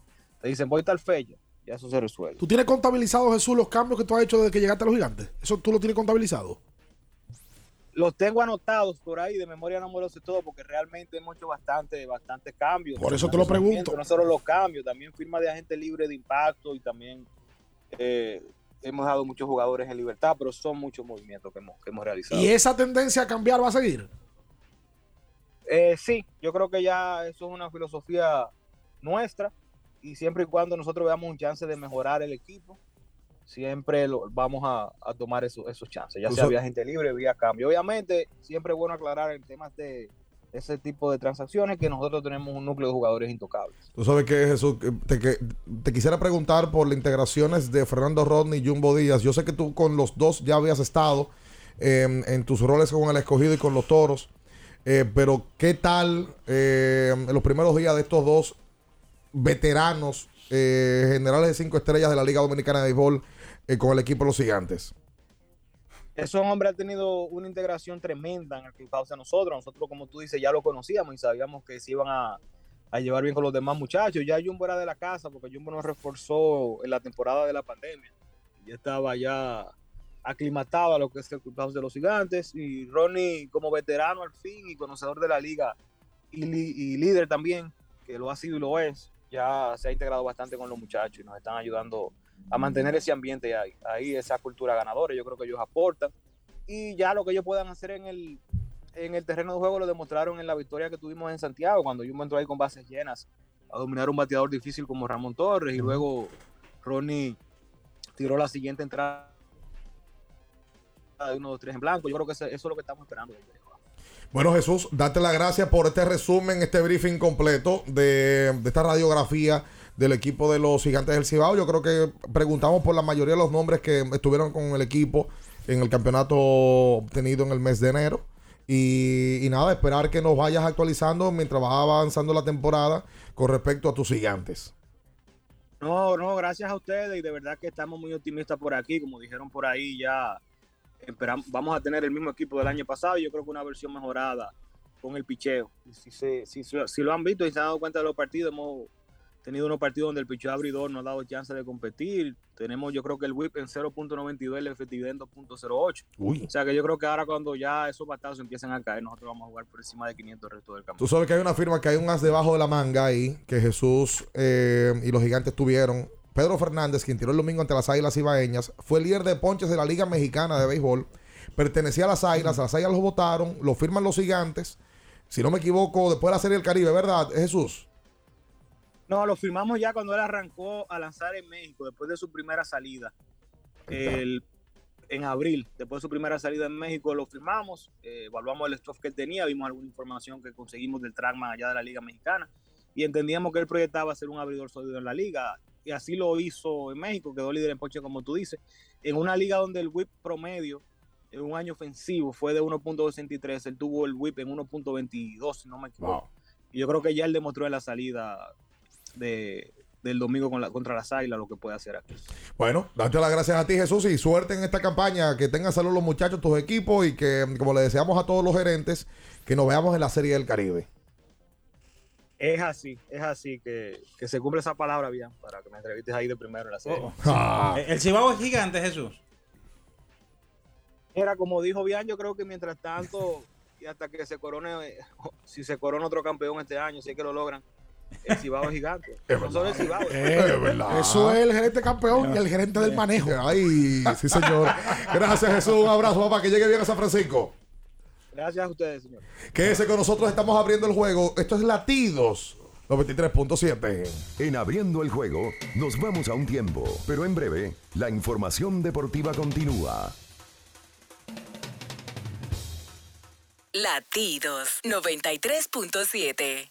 te dicen, voy tal fecha. Ya eso se resuelve. ¿Tú tienes contabilizado, Jesús, los cambios que tú has hecho desde que llegaste a los gigantes? ¿Eso tú lo tienes contabilizado? Los tengo anotados por ahí, de memoria no me lo sé todo, porque realmente hemos hecho bastante, bastante cambios. Por eso te lo pregunto. No solo los cambios, también firma de agente libre de impacto y también eh, hemos dado muchos jugadores en libertad, pero son muchos movimientos que hemos, que hemos realizado. ¿Y esa tendencia a cambiar va a seguir? Eh, sí, yo creo que ya eso es una filosofía nuestra y siempre y cuando nosotros veamos un chance de mejorar el equipo, siempre lo, vamos a, a tomar eso- esos chances, ya sea vía gente libre, vía cambio. Obviamente, siempre es bueno aclarar en temas de ese tipo de transacciones que nosotros tenemos un núcleo de jugadores intocables. Tú sabes que Jesús, te, quisiera preguntar por las integraciones de Fernando Rodney y Jumbo Díaz. Yo sé que tú con los dos ya habías estado eh, en tus roles con el escogido y con los toros. Eh, pero ¿qué tal eh, en los primeros días de estos dos veteranos, eh, generales de cinco estrellas de la Liga Dominicana de Béisbol eh, con el equipo de los gigantes. Ese hombre ha tenido una integración tremenda en el clubhouse de nosotros. Nosotros, como tú dices, ya lo conocíamos y sabíamos que se iban a, llevar bien con los demás muchachos. Ya Jumbo era de la casa porque Jumbo nos reforzó en la temporada de la pandemia. Ya estaba ya aclimatado a lo que es el clubhouse de los gigantes. Y Ronnie, como veterano al fin y conocedor de la liga y, li- y líder también, que lo ha sido y lo es, ya se ha integrado bastante con los muchachos y nos están ayudando a mantener ese ambiente ahí, ahí esa cultura ganadora. Yo creo que ellos aportan. Y ya lo que ellos puedan hacer en el, en el terreno de juego lo demostraron en la victoria que tuvimos en Santiago, cuando Jumbo entró ahí con bases llenas a dominar un bateador difícil como Ramón Torres y luego Ronnie tiró la siguiente entrada de uno, dos, tres en blanco. Yo creo que eso eso es lo que estamos esperando. Bueno, Jesús, date las gracias por este resumen, este briefing completo de, de esta radiografía del equipo de los gigantes del Cibao. Yo creo que preguntamos por la mayoría de los nombres que estuvieron con el equipo en el campeonato obtenido en el mes de enero. Y, nada, esperar que nos vayas actualizando mientras va avanzando la temporada con respecto a tus gigantes. No, no, gracias a ustedes y de verdad que estamos muy optimistas por aquí, como dijeron por ahí ya esperamos, vamos a tener el mismo equipo del año pasado y yo creo que una versión mejorada con el picheo. Si, se- si, si lo han visto y se han dado cuenta de los partidos, hemos tenido unos partidos donde el picheo abridor nos ha dado chance de competir. Tenemos yo creo que el whip en 0.92 y la efectividad en 2.08. Uy. O sea que yo creo que ahora cuando ya esos batazos empiezan a caer, nosotros vamos a jugar por encima de 500 el resto del campo. Tú sabes que hay una firma que hay un as debajo de la manga ahí que Jesús eh, y los gigantes tuvieron. Pedro Fernández, quien tiró el domingo ante las Águilas Ibaeñas, fue el líder de ponches de la Liga Mexicana de Béisbol. Pertenecía a las Águilas, las Águilas lo votaron, lo firman los gigantes. Si no me equivoco, después de la Serie del Caribe, ¿verdad, Jesús? No, lo firmamos ya cuando él arrancó a lanzar en México, después de su primera salida. El- en abril, después de su primera salida en México, lo firmamos, eh, evaluamos el stuff que él tenía, vimos alguna información que conseguimos del trackman allá de la Liga Mexicana y entendíamos que él proyectaba ser un abridor sólido en la liga. Y así lo hizo en México, quedó líder en ponche, como tú dices, en una liga donde el whip promedio en un año ofensivo fue de 1.63, él tuvo el whip en 1.22, si no me equivoco. Y yo creo que ya él demostró en la salida de, del domingo con la- contra las Águilas lo que puede hacer aquí. Bueno, darte las gracias a ti, Jesús, y suerte en esta campaña. Que tengan salud los muchachos, tus equipos, y que, como le deseamos a todos los gerentes, que nos veamos en la Serie del Caribe. Es así, es así que, que se cumple esa palabra bien para que me entrevistes ahí de primero en la serie. Ah. El Cibao es gigante, Jesús. Era como dijo Bian, yo creo que mientras tanto, y hasta que se corone, si se corona otro campeón este año, si es que lo logran, el Cibao es gigante. no solo el Cibao. Eh, Eso es el gerente campeón y el gerente del manejo. Ay, sí, señor. Gracias, Jesús. Un abrazo, papá. Que llegue bien a San Francisco. Gracias a ustedes, señor. Quédese con nosotros, estamos abriendo el juego. Esto es Latidos 93.7. En abriendo el juego, nos vamos a un tiempo, pero en breve, la información deportiva continúa. Latidos 93.7.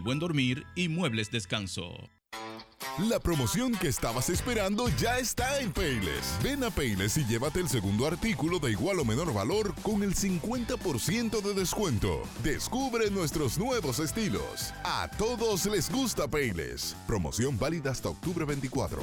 buen dormir y muebles descanso. La promoción que estabas esperando ya está en Payless. Ven a Payless y llévate el segundo artículo de igual o menor valor con el 50% de descuento. Descubre nuestros nuevos estilos. A todos les gusta Payless. Promoción válida hasta octubre 24.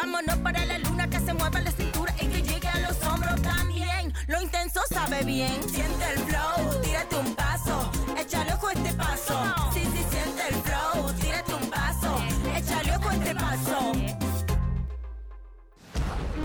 Vámonos para la luna que se mueva la cintura y que llegue a los hombros también. Lo intenso sabe bien, siente el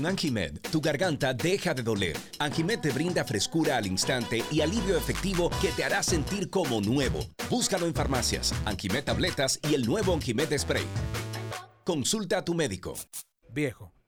Con Anjimed, tu garganta deja de doler. Anjimed te brinda frescura al instante y alivio efectivo que te hará sentir como nuevo. Búscalo en farmacias, Anjimed tabletas y el nuevo Anjimed spray. Consulta a tu médico. Viejo,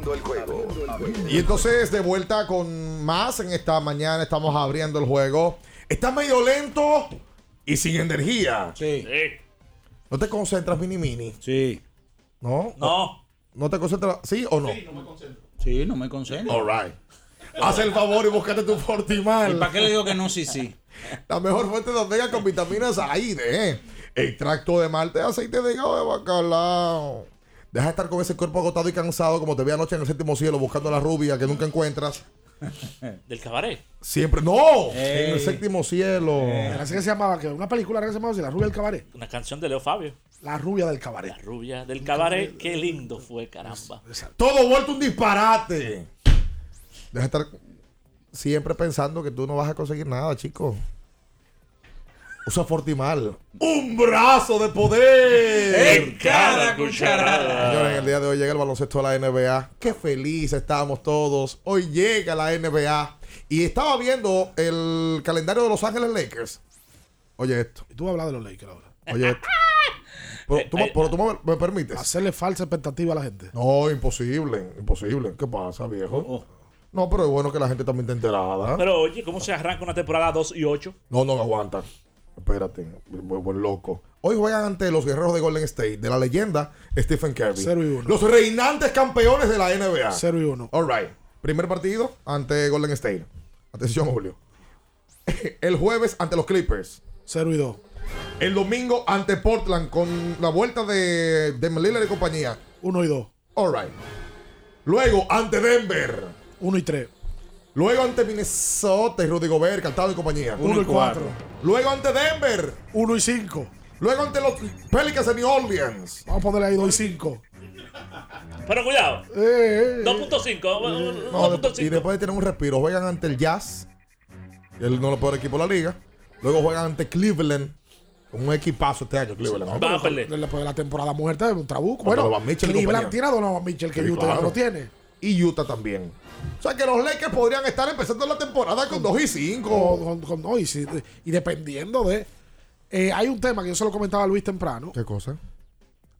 Abriendo el juego. Y entonces de vuelta con más en esta mañana estamos abriendo el juego. Está medio lento y sin energía. Sí. ¿No te concentras, Mini Mini? Sí. ¿No? No. ¿No te concentras? ¿Sí o no? me concentro. Sí, no me concentro. All right. Haz el favor y búscate tu Fortimal. ¿Y para qué le digo que no? Sí, sí. La mejor fuente de omega con vitaminas AIDE. ¿eh? Extracto de malte, aceite de hígado de bacalao. Deja de estar con ese cuerpo agotado y cansado como te vi anoche en el séptimo cielo buscando a la rubia que nunca encuentras. Del cabaret. Siempre. ¡No! Ey. En el séptimo cielo. Parece que se llamaba, que una película que se llamaba así, La Rubia del Cabaret. Una canción de Leo Fabio. La Rubia del Cabaret. La rubia del cabaret. Qué lindo fue, caramba. Todo vuelto un disparate. Deja de estar siempre pensando que tú no vas a conseguir nada, chico. Usa Fortimal. ¡Un brazo de poder! En cada cucharada. Señores, en el día de hoy llega el baloncesto de la NBA. Qué felices estamos todos. Hoy llega la NBA. Y estaba viendo el calendario de Los Ángeles Lakers. Oye esto. Y tú vas a hablar de los Lakers ahora. Oye esto. Pero tú, me- pero tú me, me permites. Hacerle falsa expectativa a la gente. No, imposible. Imposible. ¿Qué pasa, viejo? No, pero es bueno que la gente también esté enterada. Pero oye, ¿cómo se arranca una temporada 2 y 8? No, no aguanta. Espérate, buen, buen loco. Hoy juegan ante los guerreros de Golden State, de la leyenda Stephen Curry. Cero y uno. Los reinantes campeones de la NBA. 0 y 1. All right. Primer partido ante Golden State. Atención, Julio. El jueves ante los Clippers. 0 y 2. El domingo ante Portland con la vuelta de, de Lillard y compañía. 1 y 2. All right. Luego ante Denver. 1 y 3. Luego ante Minnesota y Rudy Gobert, Cartado y compañía. 1 y 4. Luego ante Denver. 1 y 5. Luego ante los Pelicans de New Orleans. Vamos a ponerle ahí 2 y 5. Pero cuidado. Eh, 2.5. No, de- y después de tener un respiro, juegan ante el Jazz. El no lo peor equipo de la liga. Luego juegan ante Cleveland. Con un equipazo este año, Cleveland. No, pero Después de la temporada muerta de un trabuco. Bueno, Cleveland tiene a Donovan Mitchell que Sí, Utah claro. no lo tiene. Y Utah también. O sea que los Lakers podrían estar empezando la temporada con 2 y 5. Con- con- con- no, y, dependiendo de. eh, hay un tema que yo se lo comentaba a Luis temprano. ¿Qué cosa?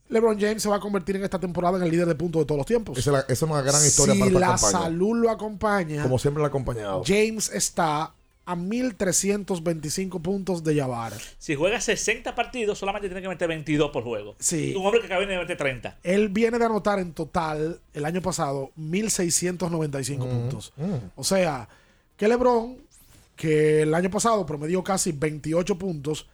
LeBron James se va a convertir en esta temporada en el líder de puntos de todos los tiempos. Esa es, la- esa es una gran historia si para esta la campaña. salud lo acompaña, Como siempre la ha acompañado. James está a 1325 puntos de Jabbar. Si juega 60 partidos, solamente tiene que meter 22 por juego. Sí. Un hombre que acaba de meter 30. Él viene de anotar en total el año pasado 1695 puntos. O sea, que LeBron, que el año pasado promedió casi 28 puntos,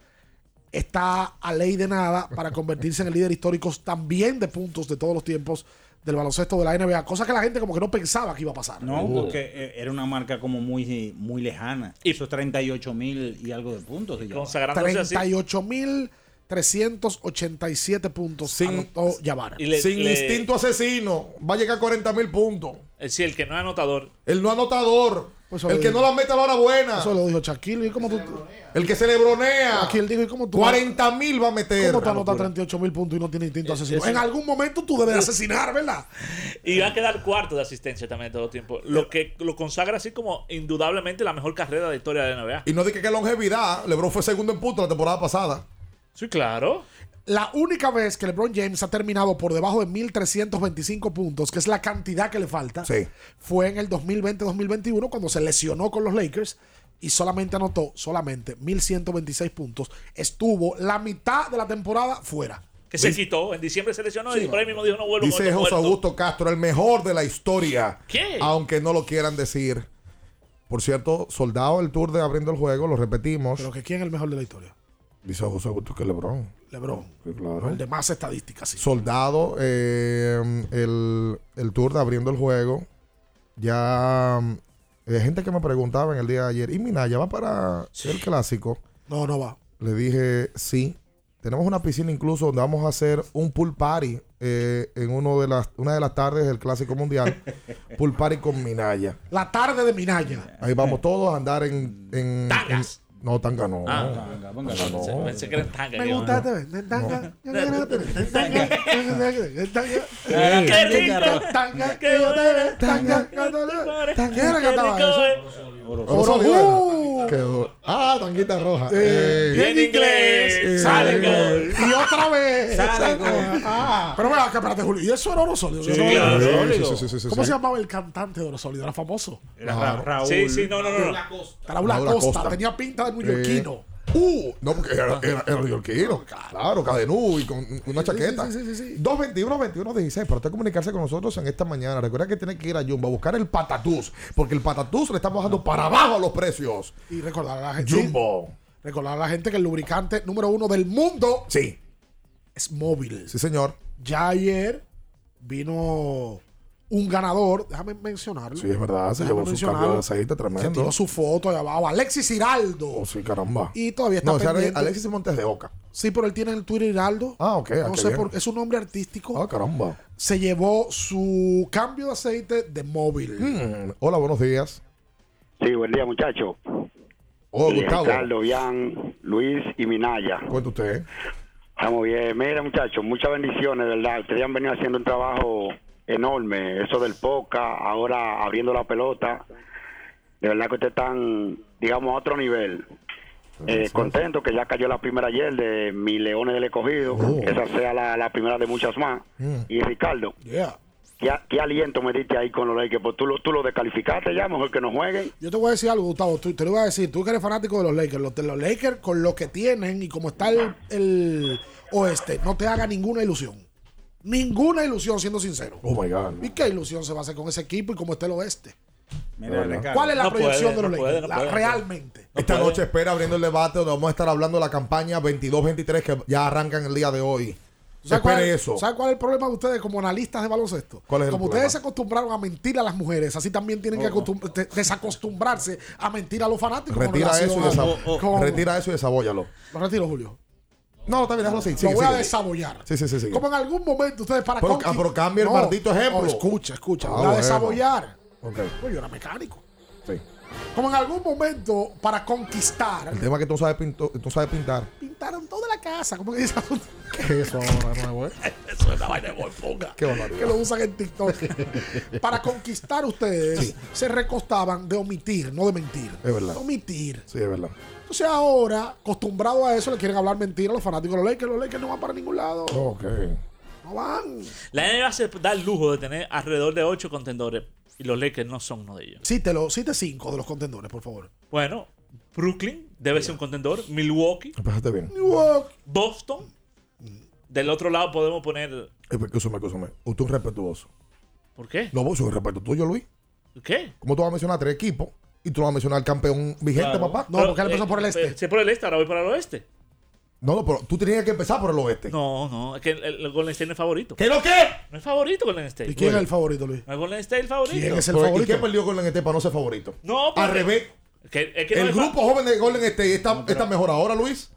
está a ley de nada para convertirse en el líder histórico también de puntos de todos los tiempos del baloncesto de la NBA, cosa que la gente como que no pensaba que iba a pasar. No, porque eh, era una marca como muy, muy lejana. Esos 38 mil y algo de puntos. de Jabbar. 38.387 puntos anotó Jabbar. Sin instinto asesino, va a llegar a 40 mil puntos. Es decir, el que no es anotador. El no anotador. Eso el que dijo. no la mete a la hora buena. Eso lo dijo Shaquille. ¿Y cómo tú, El que se le bronea. Él dijo, ¿y cómo tú 40 mil va a meter. ¿Cómo tú anotas locura. 38 mil puntos y no tienes instinto asesino? eso- En algún momento tú debes de asesinar, ¿verdad? Y va a quedar cuarto de asistencia también todo el tiempo. Lo que lo consagra así como indudablemente la mejor carrera de la historia de la NBA. Y no dije que longevidad. LeBron fue segundo en puntos la temporada pasada. Sí, claro. La única vez que LeBron James ha terminado por debajo de 1325 puntos, que es la cantidad que le falta, Sí. fue en el 2020-2021 cuando se lesionó con los Lakers y solamente anotó solamente 1126 puntos. Estuvo la mitad de la temporada fuera. Que se quitó. En diciembre se lesionó y por ahí mismo dijo no vuelvo Dice José. Augusto Castro, el mejor de la historia. ¿Qué? Aunque no lo quieran decir. Por cierto, soldado el tour de abriendo el juego, lo repetimos. Pero que quién es el mejor de la historia. Dice José Augusto que LeBron. LeBron. Sí, claro. El de más estadísticas, sí. Soldado, eh, el, el tour de abriendo el juego. Ya hay gente que me preguntaba en el día de ayer, ¿y Minaya va para el clásico? No, no va. Le dije, sí. Tenemos una piscina incluso donde vamos a hacer un pool party eh, en uno de las, una de las tardes del Clásico Mundial. pool party con Minaya. La tarde de Minaya. Ahí vamos todos a andar en... en, en- no, tanga no. Ah, Tanga Pensé- no. Pensé que eran tangas. Me que gusta este, tanga, tanga, tanga, tanga, Ah, qué rico. tanga, que yo te ve, tanga, tanga. ¿Quién era que cantaba eso? Oro. Qué duro. Ah, tanguita roja. Eh, Eh, bien inglés, eh, sale eh, gol. Y otra vez. Sale gol. Ah, pero vea, que espérate, Julio. ¿Y eso era oro sólido? Sí, era sí, ¿Cómo se llamaba el cantante de oro sólido? Era famoso. Era Ra- Raúl. Sí, sí, no, no, no. no. Raúl Acosta. Tenía pinta de neoyorquino. Uh, no, porque era, era, era neoyorquino. Claro, cadenú y con una chaqueta. sí, sí, sí, sí. 221 21 16 para usted comunicarse con nosotros en esta mañana. Recuerda que tiene que ir a Jumbo a buscar el patatús, porque el patatús le estamos bajando para abajo los precios. Y recordar a la gente. Jumbo. Recordar a la gente que el lubricante número uno del mundo Sí, es móvil. sí, señor. Ya ayer vino un ganador, déjame mencionarlo. Sí, es verdad, se Déjame llevó su cambio de aceite Se tremendo. tiró su foto ahí abajo. Alexis Hiraldo. Oh, sí, caramba. Y todavía está No, pendiente. Alexis Montes de Oca. Sí, pero él tiene el Twitter Hiraldo. Ah, ok. ah, No qué sé por es un nombre artístico. Ah, caramba. Se llevó su cambio de aceite de móvil. Mm, Hola, buenos días. Sí, buen día, muchachos. Oh, Gustavo. Ricardo, Bian, Luis y Minaya. Cuenta usted. Estamos bien. Mira, muchachos, muchas bendiciones, ¿verdad? Ustedes han venido haciendo un trabajo enorme. Eso del poca, ahora abriendo la pelota. De verdad que ustedes están, digamos, a otro nivel. Eh, contento que ya cayó la primera ayer de mi Leones del Escogido. Que esa sea la, la primera de muchas más. Mm. Y Ricardo, Yeah. ¿qué, qué aliento me diste ahí con los Lakers? Pues tú lo, tú lo descalificaste ya, mejor que no jueguen. Yo te voy a decir algo, Gustavo. Tú- te lo voy a decir. Tú que eres fanático de los Lakers. Los, de los Lakers, con lo que tienen y como está el, el oeste, no te haga ninguna ilusión. Ninguna ilusión, siendo sincero. Oh my God. ¿Y qué ilusión se va a hacer con ese equipo y como está el oeste? Mira, Ricardo. ¿Cuál es la No proyección puede, de los no puede, Lakers? no La- puede, no realmente. Esta noche espera abriendo el debate donde vamos a estar hablando de la campaña 22-23 que ya arrancan el día de hoy. ¿Sabes Espere cuál, eso. ¿Sabes cuál es el problema de ustedes como analistas de baloncesto? ¿Cuál es el como problema? ustedes se acostumbraron a mentir a las mujeres, así también tienen que acostum- de- desacostumbrarse a mentir a los fanáticos. Retira eso, y a- desa- como- retira eso y desabóllalo. Lo retiro, Julio. No, está bien, déjalo así. lo sigue, voy a desabollar. Sí, sí, sí. sí. Como en algún momento ustedes para Pero- ah, pero cambia el maldito ejemplo. no, escucha, escucha. Ah, voy a bueno. desabollar. Ok, Pues yo era mecánico. sí. como en algún momento para conquistar, El tema es que tú no sabes, pinto- tú no sabes pintar. pintaron toda la casa. ¿Cómo que dice? ¿Qué es eso ahora nuevo, eh? Eso es una vaina de bonfonga. Qué barbaridad. Que lo usan en TikTok. para conquistar ustedes, se recostaban de omitir, no de mentir. Es verdad. De omitir. Sí, es verdad. Entonces ahora, acostumbrado a eso, le quieren hablar mentira a los fanáticos de los Lakers. Los Lakers no van para ningún lado. Ok. No van. La NBA se da el lujo de tener alrededor de 8 contendores y los Lakers no son uno de ellos. Cítelo, cite cinco de los contendores, por favor. Bueno, Brooklyn debe ser un contendor. Milwaukee. Empezaste bien. Boston. Del otro lado podemos poner. Eh, Escúchame, escúchame. Usted es respetuoso. ¿Por qué? Lo vos es respeto tuyo, Luis. ¿Qué? ¿Cómo tú vas a mencionar tres equipos y tú no vas a mencionar al campeón vigente, Claro. papá? Pero, eh, eh, Sí, por el este, ahora voy para el oeste. No, no, pero tú tenías que empezar por el oeste. No, no, es que el, el Golden State no es favorito. ¿Qué lo qué? No es favorito Golden State. ¿Y quién es el favorito, Luis? No es Golden State el favorito. Pero, ¿Y qué perdió Golden State para no ser favorito? No, Al porque- revés. Que- es que no el es grupo joven de Golden State está, está mejor ahora, Luis.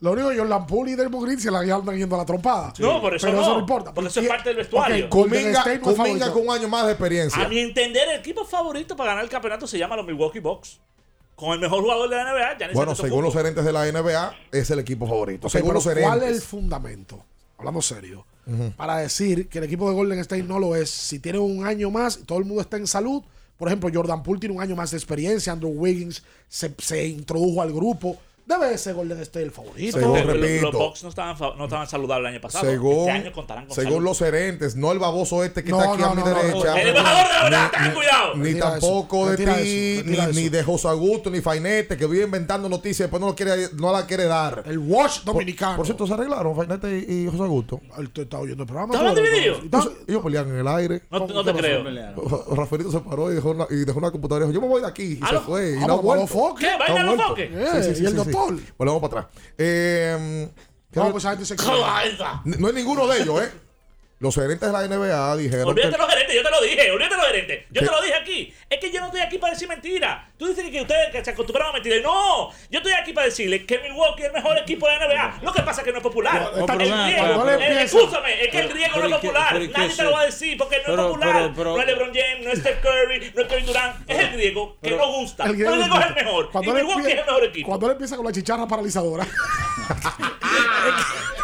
Lo único que Jordan Poole y Draymond Green se la andan yendo a la trompada. No, por eso Pero no. eso no importa. Porque eso es parte del vestuario. Ok, Golden Kuminga, State no es Kuminga favorito. con un año más de experiencia. A mi entender, el equipo favorito para ganar el campeonato se llama los Milwaukee Bucks. Con el mejor jugador de la NBA, Giannis Bueno, según los gerentes de la NBA, es el equipo favorito. Según los gerentes. ¿Cuál es el fundamento? Hablando serio. Para decir que el equipo de Golden State no lo es. Si tiene un año más y todo el mundo está en salud. Por ejemplo, Jordan Poole tiene un año más de experiencia. Andrew Wiggins se, se introdujo al grupo. Debe ser Golden State el favorito. Según, Los- repito. Los Bucks no estaban, no estaban saludables el año pasado. Según, este año contarán con según salud. los gerentes, no el baboso este que No, está aquí no, a mi no, no, derecha. no. El embajador de ten cuidado. Ni tampoco eso, de ti, ni, de José Augusto, ni Fainete, que vive inventando noticias y después no, lo quiere, no la quiere dar. El Wash dominicano. Por cierto, se arreglaron Fainete y, y José Augusto. Él te está oyendo el programa. ¿Estás de. Ellos, pelearon en el aire. No, no te creo. Rafaelito se paró y dejó una, y dejó una computadora y dijo, yo me voy de aquí. Y Ah, se fue. Y Ah, no. ¿Qué? No ¿Vayan ha a los foques? Eh, y el doctor. Bueno, vamos para atrás. Eh, ¿qué No, pues esa gente se Cabeza. no es ninguno de ellos, ¿eh? Los gerentes de la NBA dijeron que... Olvídate los gerentes, yo te lo dije, olvídate los gerentes. Yo te lo dije aquí. Es que yo no estoy aquí para decir mentiras. Tú dices que ustedes que se acostumbraron a mentir. No, yo estoy aquí para decirle que Milwaukee es el mejor equipo de la NBA. Lo que pasa es que no es popular. No, el griego, escúchame, es que el griego no ¿y es popular. pero ¿y qué Nadie te lo va a decir porque no Pero- es popular. pero- pero- no es LeBron James, no es Steph Curry, no es Kevin Durant. Es el griego que no gusta. El Pero griego el griego es el mejor. Cuando y Milwaukee es el mejor equipo. Cuando él empieza con la chicharra paralizadora.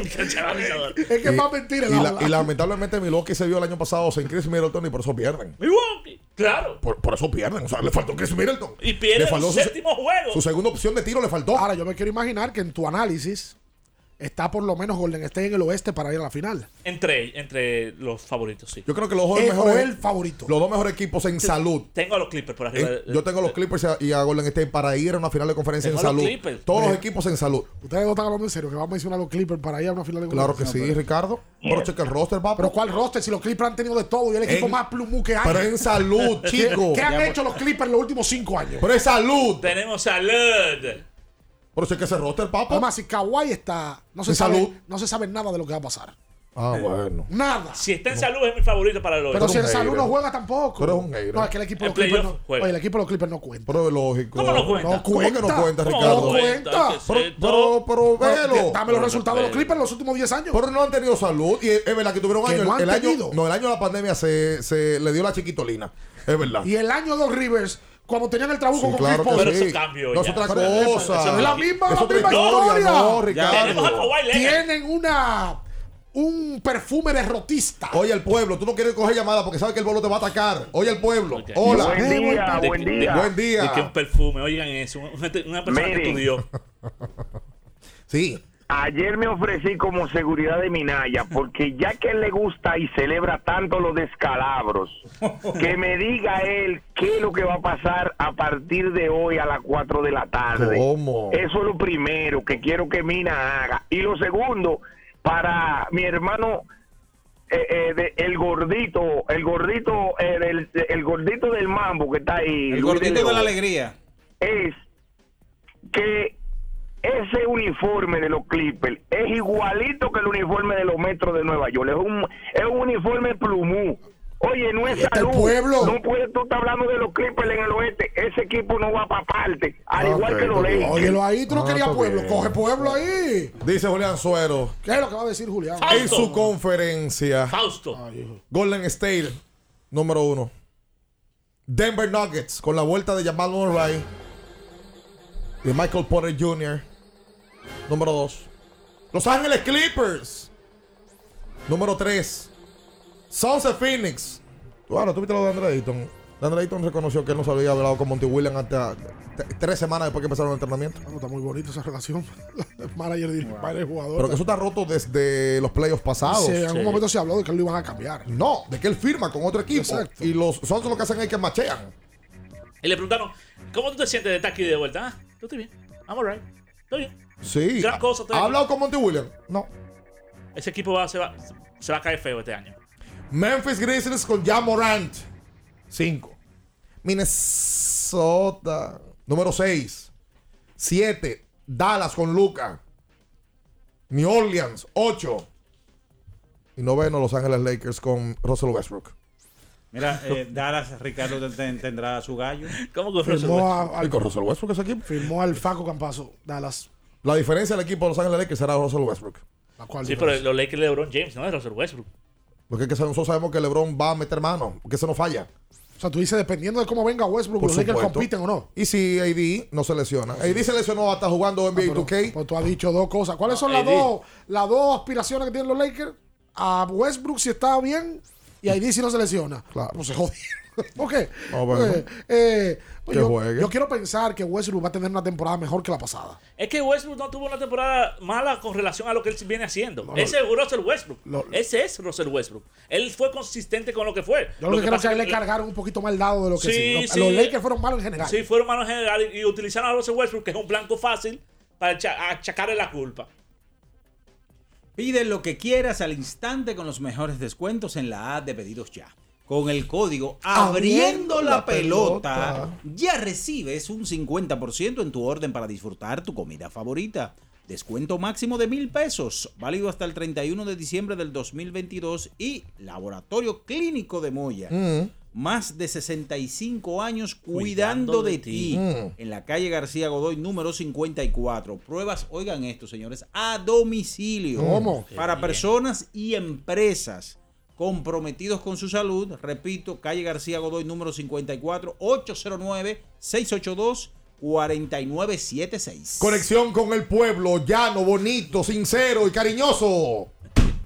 es que es más mentira. Y, la y lamentablemente Milwaukee se vio el año pasado sin Chris Middleton y por eso pierden. Milwaukee, claro. Por, por eso pierden. O sea, le faltó Chris Middleton. Y pierde el su- séptimo juego. Su segunda opción de tiro le faltó. Ahora, yo me quiero imaginar que en tu análisis está por lo menos Golden State en el oeste para ir a la final. Entre, entre los favoritos, sí. Yo creo que los dos Eh, mejores. el favorito. Los dos mejores equipos en salud. Tengo a los Clippers por arriba. Eh, yo tengo a los Clippers y a- y a Golden State para ir a una final de conferencia en Tengo salud. Clippers. Todos los equipos en salud. Ustedes no están hablando en serio, que vamos a mencionar a los Clippers para ir a una final de Claro que conferencia. sí, Ricardo. Pero checa el roster, papá. Pero ¿cuál roster? Si los Clippers han tenido de todo y el equipo En- más plumú que hay. Pero en salud, ¿Qué- chico. ¿Qué han hecho los Clippers en los últimos cinco años? Pero en salud. Tenemos salud. Pero checa ese roster, papá. Además, si Kawhi está, no se, sabe, salud. no se sabe nada de lo que va a pasar. Ah, bueno. Nada. Si está en salud es mi favorito para el Pero oeste. si en salud no juega tampoco. Tú eres un hater. No, es que el equipo de los Clippers no, juega. oye, el equipo de los Clippers no cuenta. Pero es lógico. ¿Cómo no cuenta? No ¿Cómo que no cuenta, ¿Cómo Ricardo? no cuenta? ¿Qué es Pero, pero, pero Pero, velo. Dame los resultados de los Clippers en los últimos 10 años. Pero no han tenido salud. Y es es verdad que tuvieron Que años. no el, año, no, el año de la pandemia se, se le dio la chiquitolina. Es verdad. Y el año de los Rivers, cuando tenían el trabuco Sí, con claro Chris Paul. Pero sí. eso cambió No es ya. otra Pero eso- cosa. es la misma- Es la otra misma historia. historia. No, Ricardo. Tienen una un perfume derrotista. Oye, el pueblo, tú no quieres coger llamada porque sabes que el pueblo te va a atacar. Oye, el pueblo. Hola. Buen día, De- buen de- día. Buen día. De que un perfume, oigan eso. Una, persona que estudió. Sí. Ayer me ofrecí como seguridad de Minaya, porque ya que él le gusta y celebra tanto los descalabros, que me diga él qué es lo que va a pasar a partir de hoy a las 4 de la tarde. ¿Cómo? Eso es lo primero que quiero que Mina haga. Y lo segundo, para mi hermano, eh, eh, de- el gordito, el gordito, eh, del- el gordito del mambo que está ahí. El Luis gordito de la alegría. Es que ese uniforme de los Clippers es igualito que el uniforme de los metros de Nueva York. Es un, es un uniforme plumú. Oye, no es salud. pueblo. No puedes tú estar hablando de los Clippers en el oeste. Ese equipo no va para parte. Al igual que los. Lakers. Óyelo ahí, tú no Ah, querías pueblo. bien. Coge pueblo ahí. Dice Julián Suero ¿Qué es lo que va a decir Julián? en su conferencia. Fausto. Ay. Golden State, número uno. Denver Nuggets con la vuelta de Jamal Murray. De Michael Porter Jr. Número 2. Los Ángeles Clippers. Número 3. Suns de Phoenix. Bueno, tú viste lo de Andre Ayton. Andre Ayton reconoció que él no se había hablado con Monty Williams hasta tres semanas después que empezaron el entrenamiento. Está muy bonita esa relación. manager y manager jugador. Pero que eso está roto desde los playoffs pasados. Sí, en algún momento se habló de que lo iban a cambiar. No, de que él firma con otro equipo. Exacto. Y los Suns lo que hacen es que machean. Y le preguntaron, ¿cómo tú te sientes de estar aquí de vuelta? Ah, yo estoy bien. I'm alright. Estoy bien. Sí. Gran cosa, estoy ¿Ha aquí. hablado con Monty Williams? No. Ese equipo va, se, va, se va a caer feo este año. Memphis Grizzlies con Jan Morant. 5. Minnesota. Número 6. 7. Dallas con Luca. New Orleans. 8. Y noveno, Los Ángeles Lakers con Russell Westbrook. Mira, eh, Dallas, Ricardo ten- tendrá su gallo. ¿Cómo que Firmó, a- al, Y con Russell Westbrook ese equipo. firmó al Faco Campazo, Dallas. La diferencia del equipo de Los Ángeles Lakers será Russell Westbrook. ¿A cuál Sí, pero los Lakers de LeBron James, no es Russell Westbrook. Porque es que nosotros sabemos que LeBron va a meter mano. Porque eso no falla. O sea, tú dices, dependiendo de cómo venga Westbrook, Por los Lakers supuesto. compiten o no. Y si AD no se lesiona. AD se lesionó hasta jugando NBA Pero, 2K. pues tú has dicho dos cosas. ¿Cuáles son las dos, las dos aspiraciones que tienen los Lakers? A Westbrook si está bien y a AD si no se lesiona. Claro. Pues se jodieron. ¿Por qué? No, bueno. Eh, eh, pues Que yo, juegue. yo quiero pensar que Westbrook va a tener una temporada mejor que la pasada. Es que Westbrook no tuvo una temporada mala con relación a lo que él viene haciendo. No, Ese es Russell Westbrook. Lo- Ese es Russell Westbrook. Él fue consistente con lo que fue. Yo lo, que creo es que le cargaron un poquito más el dado de lo que Sí, sí. Los, sí. los Lakers fueron malos en general. Sí, fueron malos en general y, y utilizaron a Russell Westbrook, que es un blanco fácil, para acha- achacarle la culpa. Pide lo que quieras al instante con los mejores descuentos en la app de pedidos ya. Con el código Abriendo la pelota, ya recibes un 50% en tu orden para disfrutar tu comida favorita. Descuento máximo de mil pesos, válido hasta el 31 de diciembre del 2022 y Laboratorio Clínico de Moya. Mm. Más de 65 años cuidando, de, ti. Mm. En la calle García Godoy, número 54. Pruebas, oigan esto, señores, a domicilio. ¿Cómo? Para personas y empresas comprometidos con su salud. Repito, calle García Godoy, número 54, 809-682-4976. Conexión con el pueblo, llano, bonito, sincero y cariñoso.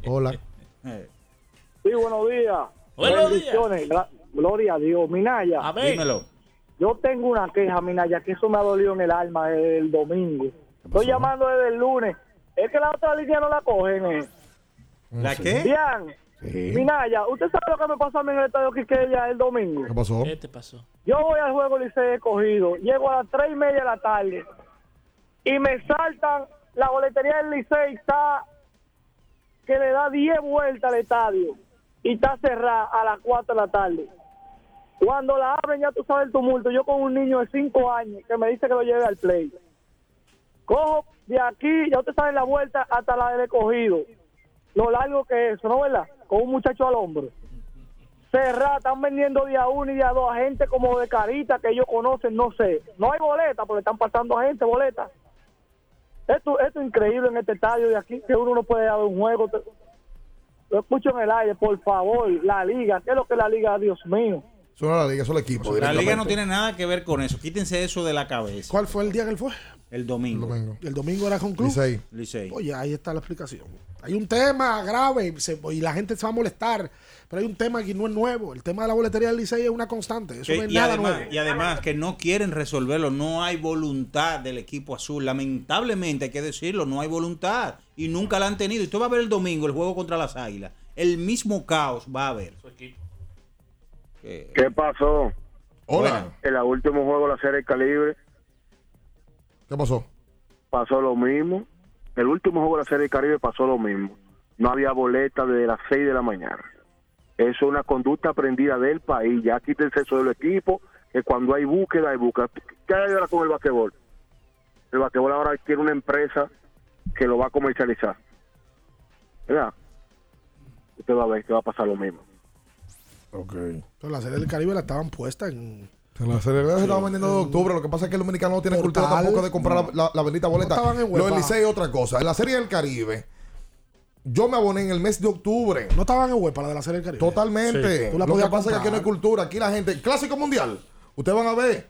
Hola. Sí, buenos días. Buenos Bendiciones. Gra- Gloria a Dios. Minaya, Amén. dímelo. yo tengo una queja, Minaya, que eso me ha dolido en el alma desde el domingo. Estoy llamando desde el lunes. Es que la otra línea no la cogen. Eh. ¿La qué? Bien. Sí. Minaya, ¿usted sabe lo que me pasó a mí en el estadio Quiqueya el domingo? ¿Qué pasó? ¿Qué te pasó? Yo voy al juego Licey escogido, llego a las tres y media de la tarde y me saltan, la boletería del Licey está que le da 10 vueltas al estadio y está cerrada a las 4 de la tarde. Cuando la abren ya tú sabes el tumulto, yo con un niño de 5 años que me dice que lo lleve al play. Cojo de aquí, ya usted sabe la vuelta hasta la del escogido. Lo largo que es eso, ¿no verdad? Con un muchacho al hombro cerrada, están vendiendo día uno y día dos a gente como de carita que ellos conocen, no sé. No hay boleta porque están pasando a gente boleta. Esto, esto es increíble en este estadio de aquí, que uno no puede dar un juego. Lo escucho en el aire, por favor, la liga, ¿qué es lo que es la liga? Dios mío. Eso no es la liga, eso es el equipo. La liga no tiene nada que ver con eso. Quítense eso de la cabeza. ¿Cuál fue el día que él fue? El domingo. Domingo. El domingo era con club. Licey. Licey. Oye, ahí está la explicación. Hay un tema grave se- y la gente se va a molestar, pero hay un tema que no es nuevo. El tema de la boletería del Licey es una constante. Eso Que- no es y, nada además, nuevo. y además que no quieren resolverlo, no hay voluntad del equipo azul. Lamentablemente hay que decirlo, no hay voluntad y nunca la han tenido. Y tú vas a ver el domingo el juego contra las Águilas. El mismo caos va a haber. ¿Qué pasó? Hola. En el último juego de la serie Calibre ¿Qué pasó? pasó lo mismo. El último juego de la serie Caribe pasó lo mismo. No había boleta desde las 6 de la mañana. Eso es una conducta aprendida del país. Ya quítense eso del equipo, que cuando hay búsqueda, hay búsqueda. ¿Qué hay ahora con el basquetbol? El basquetbol ahora tiene una empresa que lo va a comercializar. ¿Verdad? Usted va a ver que va a pasar lo mismo. Ok. Pero la serie del Caribe la estaban puesta en. La celebridad se estaba vendiendo de octubre. Lo que pasa es que el dominicano no tiene cultura tampoco de comprar la, la, la bendita boleta. estaban en Lo del. Licey es otra cosa. En la serie del Caribe, Yo me aboné en el mes de octubre. ¿No estaban en web para la de la Serie del Caribe? Totalmente. Sí. Lo que pasa es que aquí no hay cultura. Aquí la gente. Clásico mundial. Ustedes van a ver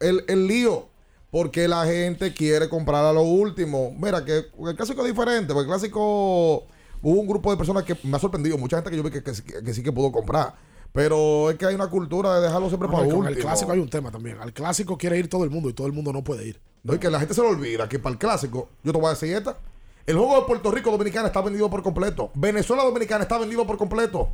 el, el lío. Porque la gente quiere comprar a lo último. Mira, que el clásico es diferente. Porque el clásico. Hubo un grupo de personas que me ha sorprendido. Mucha gente que yo vi que, que, que- que sí que pudo comprar. Pero es que hay una cultura de dejarlo siempre para último. el clásico hay un tema también. Al clásico quiere ir todo el mundo y todo el mundo no puede ir. No, y que la gente se le olvida que para el clásico, yo te voy a decir esta. El juego de Puerto Rico Dominicana está vendido por completo. Venezuela Dominicana está vendido por completo.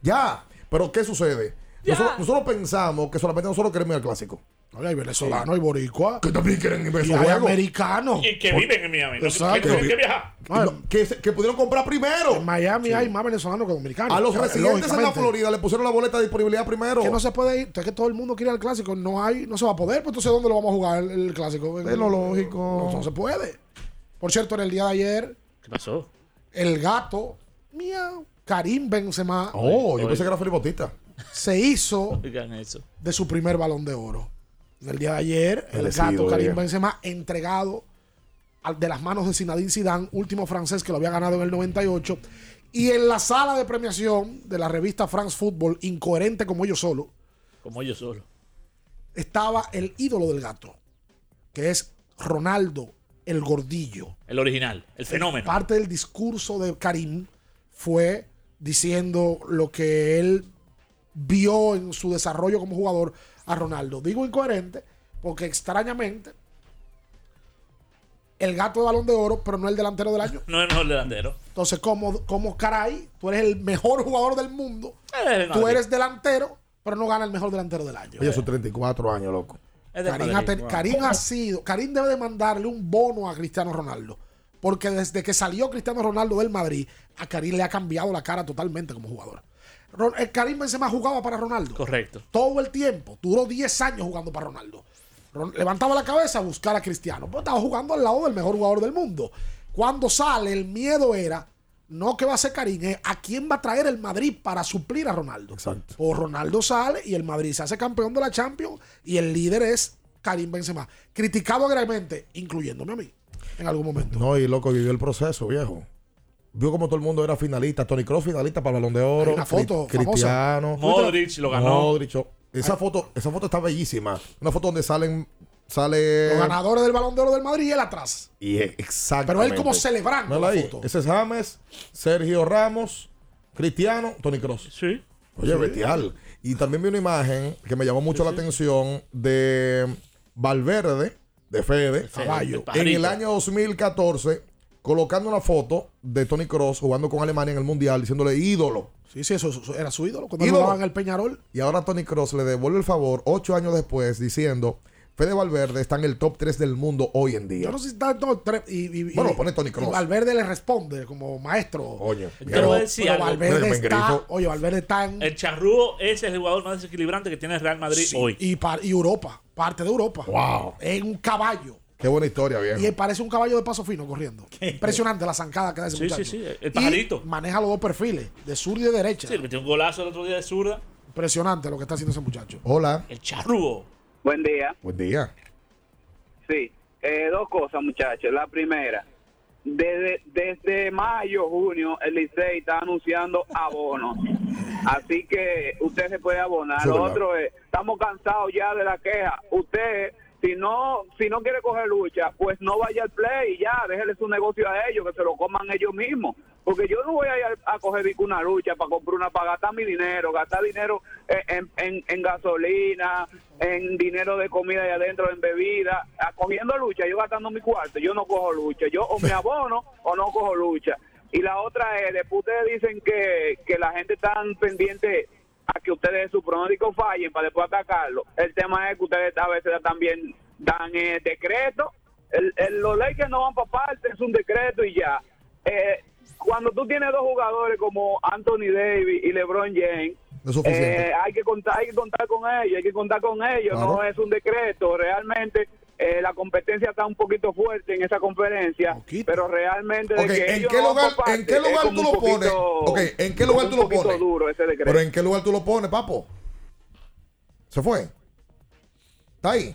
Ya. Pero ¿qué sucede? Nosotros, nosotros pensamos que solamente nosotros queremos ir al clásico. Oye, hay venezolanos, hay boricua. Que también quieren ir a Y hay americanos. Y que viven en Miami. ¿no? Exacto. Que tienen que viajar. No, que, se- que pudieron comprar primero. En Miami hay más venezolanos que dominicanos. A los Eh, residentes en la. Florida le pusieron la boleta de disponibilidad primero. Que no se puede ir. Es que todo el mundo quiere ir al clásico. No hay, no se va a poder. Pues entonces, ¿dónde lo vamos a jugar el, el clásico? Es lo lógico. No, no se puede. Por cierto, en el día de ayer, ¿Qué pasó? el gato, miau, Karim Benzema, Oh, yo pensé que era Felipe Bautista. Se hizo Oigan eso. de su primer balón de oro. En el día de ayer, el gato Karim. Benzema entregado al- de las manos de Zinedine Zidane, último francés que lo había ganado en el 98. Y en la sala de premiación de la revista France Football, incoherente como ellos solo, Como ellos solo. estaba el ídolo del gato, que es Ronaldo el Gordillo. El original. El fenómeno. Parte del discurso de Karim fue diciendo lo que él vio en su desarrollo como jugador a Ronaldo. Digo incoherente porque extrañamente el gato de balón de oro, pero no el delantero del año. No es el mejor delantero. Entonces, como, como caray, tú eres el mejor jugador del mundo, del tú eres delantero, pero no gana el mejor delantero del año. Oye, sus 34 años, loco. Karim, ha, ten-. Karim ha sido. Karim debe de mandarle un bono a Cristiano Ronaldo. Porque desde que salió Cristiano Ronaldo del Madrid, a Karim le ha cambiado la cara totalmente como jugador. Eh, Karim Benzema jugaba para Ronaldo. Correcto. Todo el tiempo. Duró 10 años jugando para Ronaldo. Ron- levantaba la cabeza a buscar a Cristiano. Pero estaba jugando al lado del mejor jugador del mundo. Cuando sale, el miedo era no que va a ser Karim, es a quién va a traer el Madrid para suplir a Ronaldo. Exacto. O Ronaldo sale y el Madrid se hace campeón de la Champions y el líder es Karim Benzema. Criticado agremente, incluyéndome a mí, en algún momento. No, y loco, vivió el proceso, viejo. Vio como todo el mundo era finalista. Tony Cross finalista para el Balón de Oro. Hay una foto Cri- famosa. Cristiano. Modric lo ganó. Modric. Esa foto, esa foto está bellísima. Una foto donde salen, sale. Los ganadores del Balón de Oro del Madrid y él atrás. Y exactamente. Pero él como celebrando Mírala la ahí. foto. Ese es James, Sergio Ramos, Cristiano, Tony Cross. Sí. Oye, bestial. Y también vi una imagen que me llamó mucho la atención de Valverde, de Fede, Caballo. en el año 2014, colocando una foto de Tony Cross jugando con Alemania en el Mundial, diciéndole ídolo. Sí, sí, eso, eso era su ídolo. Cuando Ídolo. jugaba en el Peñarol. Y ahora Tony Cross le devuelve el favor ocho años después diciendo, Fede Valverde está en el top 3 del mundo hoy en día. Yo no sé si está en todo tres- y, y- y- Bueno, pone Tony y Kroos. Valverde le responde como maestro. Coño. Te Pero, pero. Valverde Me está. Oye, Valverde está en. El charrúo es el jugador más desequilibrante que tiene el Real Madrid sí, hoy. Y, par- y Europa. Parte de Europa. Wow. Es un caballo. Qué buena historia, viejo. Y él parece un caballo de paso fino corriendo. Impresionante la zancada que da ese Sí, muchacho. sí, sí, el Y pajarito. maneja los dos perfiles, de sur y de derecha. Sí, le metió un golazo el otro día de zurda. Impresionante lo que está haciendo ese muchacho. Hola. El charrúo. Buen día. Buen día. Sí, eh, dos cosas, muchachos. La primera, desde, desde mayo, junio, el Licey está anunciando abonos. Así que usted se puede abonar. Sí, Lo verdad. otro es, estamos cansados ya de la queja. Usted, si no si no quiere coger lucha, pues no vaya al play y ya, déjele su negocio a ellos, que se lo coman ellos mismos. Porque yo no voy a ir a, a coger una lucha para comprar una, para gastar mi dinero, gastar dinero en, en, en gasolina, en dinero de comida y adentro, en bebida, a- cogiendo lucha, yo gastando mi cuarto, yo no cojo lucha, yo o me abono o no cojo lucha. Y la otra es, después ustedes dicen que, que la gente está pendiente a que ustedes su pronóstico fallen para después atacarlo. El tema es que ustedes a veces también dan eh, decretos. El, el- los Lakers no van para parte, es un decreto y ya. Eh, cuando tú tienes dos jugadores como Anthony Davis y LeBron James, No eh, hay que contar, hay que contar con ellos, hay que contar con ellos, Claro. no es un decreto, realmente eh, la competencia está un poquito fuerte en esa conferencia, pero realmente de que ¿en ellos qué no lugar, parte, en qué es lugar tú un lo pones? poquito- Ok, ¿en qué lugar un tú lo poquito pones? duro ese decreto. Pero ¿en qué lugar tú lo pones, papo? ¿Se fue? ¿Está ahí?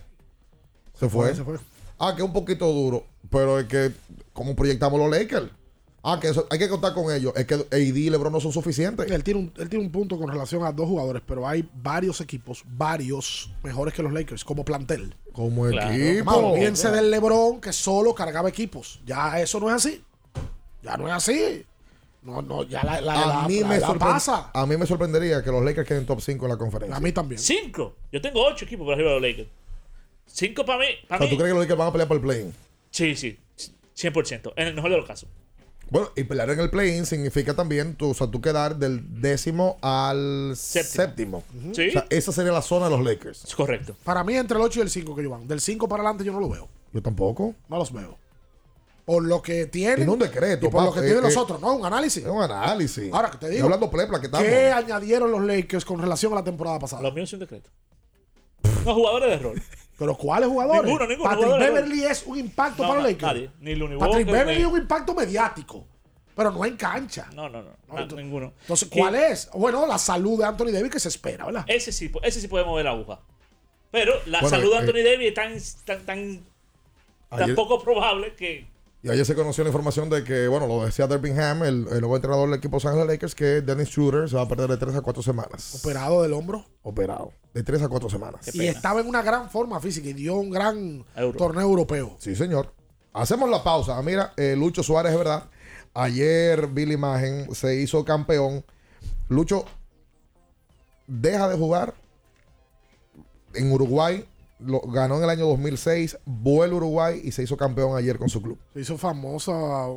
Se fue. Se fue. Ah, que un poquito duro. Pero es que, como proyectamos los Lakers? Ah, que eso, hay que contar con ellos. Es que AD y LeBron no son suficientes. Él tiene, un, él tiene un punto con relación a dos jugadores, pero hay varios equipos, varios mejores que los Lakers, como plantel. Como Claro. equipo. Olvídense del LeBron que solo cargaba equipos. Ya eso no es así. Ya no es así. No, no, ya la, la, a, la- mí la- me la pasa. a mí me sorprendería que los Lakers queden top 5 en la conferencia. A mí también. Cinco. Yo tengo ocho equipos por arriba de los Lakers. Cinco para mí. O Para sea, mí. ¿tú crees que los Lakers van a pelear por el play-in? Sí, sí. 100%. En el mejor de los casos. Bueno, y pelear en el play-in significa también tú, o sea, tú quedar del décimo al séptimo. Sí. O sea, esa sería la zona de los Lakers. Es correcto. Para mí, entre el 8 y el 5 que ellos van. Del 5 para adelante yo no lo veo. Yo tampoco. No los veo. Por lo que tienen. Tiene un decreto. Y por lo que eh, tienen los eh, otros. No, un análisis. Es un análisis. Ahora que te digo. hablando plepla que estamos. ¿Qué añadieron los Lakers con relación a la temporada pasada? Los míos son decreto. No, jugadores de rol. ¿Pero cuáles jugadores? Ninguno, ninguno, Patrick jugadores de Beverly es un impacto No, para los Lakers. nadie. Ni Looney Patrick Walker, Beverly ni- es un impacto mediático. Pero no en cancha. No, no, no. na- ninguno. Entonces, ¿Qué? ¿cuál es? Bueno, la salud de Anthony Davis que se espera, ¿verdad? Ese sí, ese sí puede mover la aguja. Pero la Bueno, salud de eh, Anthony Davis es tan, tan, tan, poco probable que. Y ayer se conoció la información de que, bueno, lo decía Derbingham, el, el nuevo entrenador del equipo Los Ángeles Lakers, que Dennis Schroeder se va a perder de 3 a 4 semanas. Operado del hombro. Operado. De 3 a 4 semanas. Y estaba en una gran forma física y dio un gran Euro. torneo europeo. Sí, señor. Hacemos la pausa. Mira, eh, Lucho Suárez, es verdad. Ayer vi la imagen, se hizo campeón. Lucho deja de jugar en Uruguay. Lo, ganó en el año 2006, vuelve a Uruguay y se hizo campeón ayer con su club. Se hizo famosa,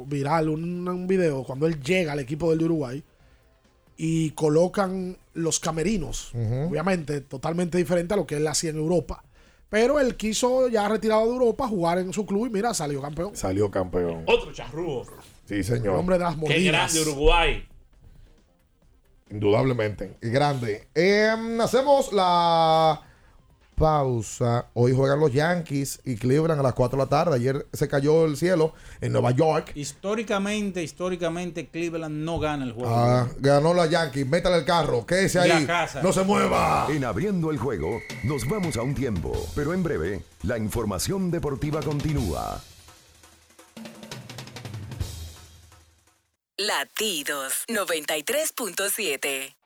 viral, un, un video cuando él llega al equipo del de Uruguay y colocan los camerinos. Obviamente, totalmente diferente a lo que él hacía en Europa. Pero él quiso, ya retirado de Europa, jugar en su club y mira, salió campeón. Salió campeón. Otro charrúo. Sí, El señor. hombre de las Qué mordidas. grande Uruguay. Indudablemente. Y grande. Em, hacemos la pausa. Hoy juegan los Yankees y Cleveland a las 4 de la tarde. Ayer se cayó el cielo en Nueva York. Históricamente, históricamente, Cleveland no gana el juego. Ah, ganó la Yankees. Métale el carro. Quédese ahí. casa. No se mueva. En abriendo el juego, nos vamos a un tiempo, pero en breve, la información deportiva continúa. Latidos 93.7.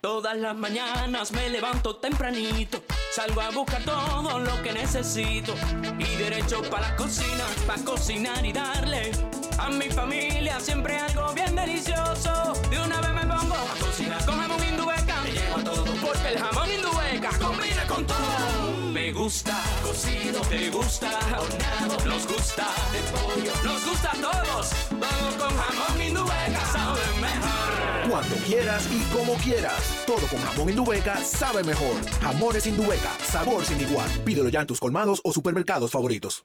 Todas las mañanas me levanto tempranito, salgo a buscar todo lo que necesito y derecho para la cocina, para cocinar y darle a mi familia siempre algo bien delicioso. De una vez me pongo a cocinar con jamón indubeca, me llevo todo porque el jamón indubeca combina con todo. Me gusta cocido, te gusta horneado, nos gusta de pollo, nos gusta a todos. Vamos con jamón indubeca, sabe mejor. Cuando quieras y como quieras. Todo con jamón Indubeca sabe mejor. Jamones Indubeca, sabor sin igual. Pídelo ya en tus colmados o supermercados favoritos.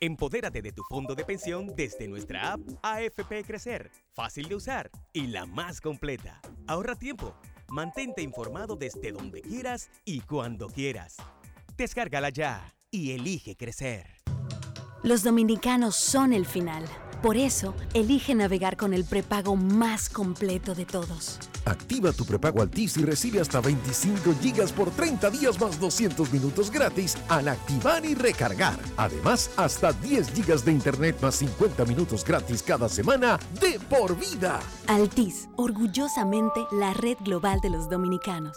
Empodérate de tu fondo de pensión desde nuestra app AFP Crecer, fácil de usar y la más completa. Ahorra tiempo, mantente informado desde donde quieras y cuando quieras. Descárgala ya y elige crecer. Los dominicanos son el final. Por eso, elige navegar con el prepago más completo de todos. Activa tu prepago Altis y recibe hasta 25 gigas por 30 días más 200 minutos gratis al activar y recargar. Además, hasta 10 gigas de internet más 50 minutos gratis cada semana de por vida. Altis, orgullosamente la red global de los dominicanos.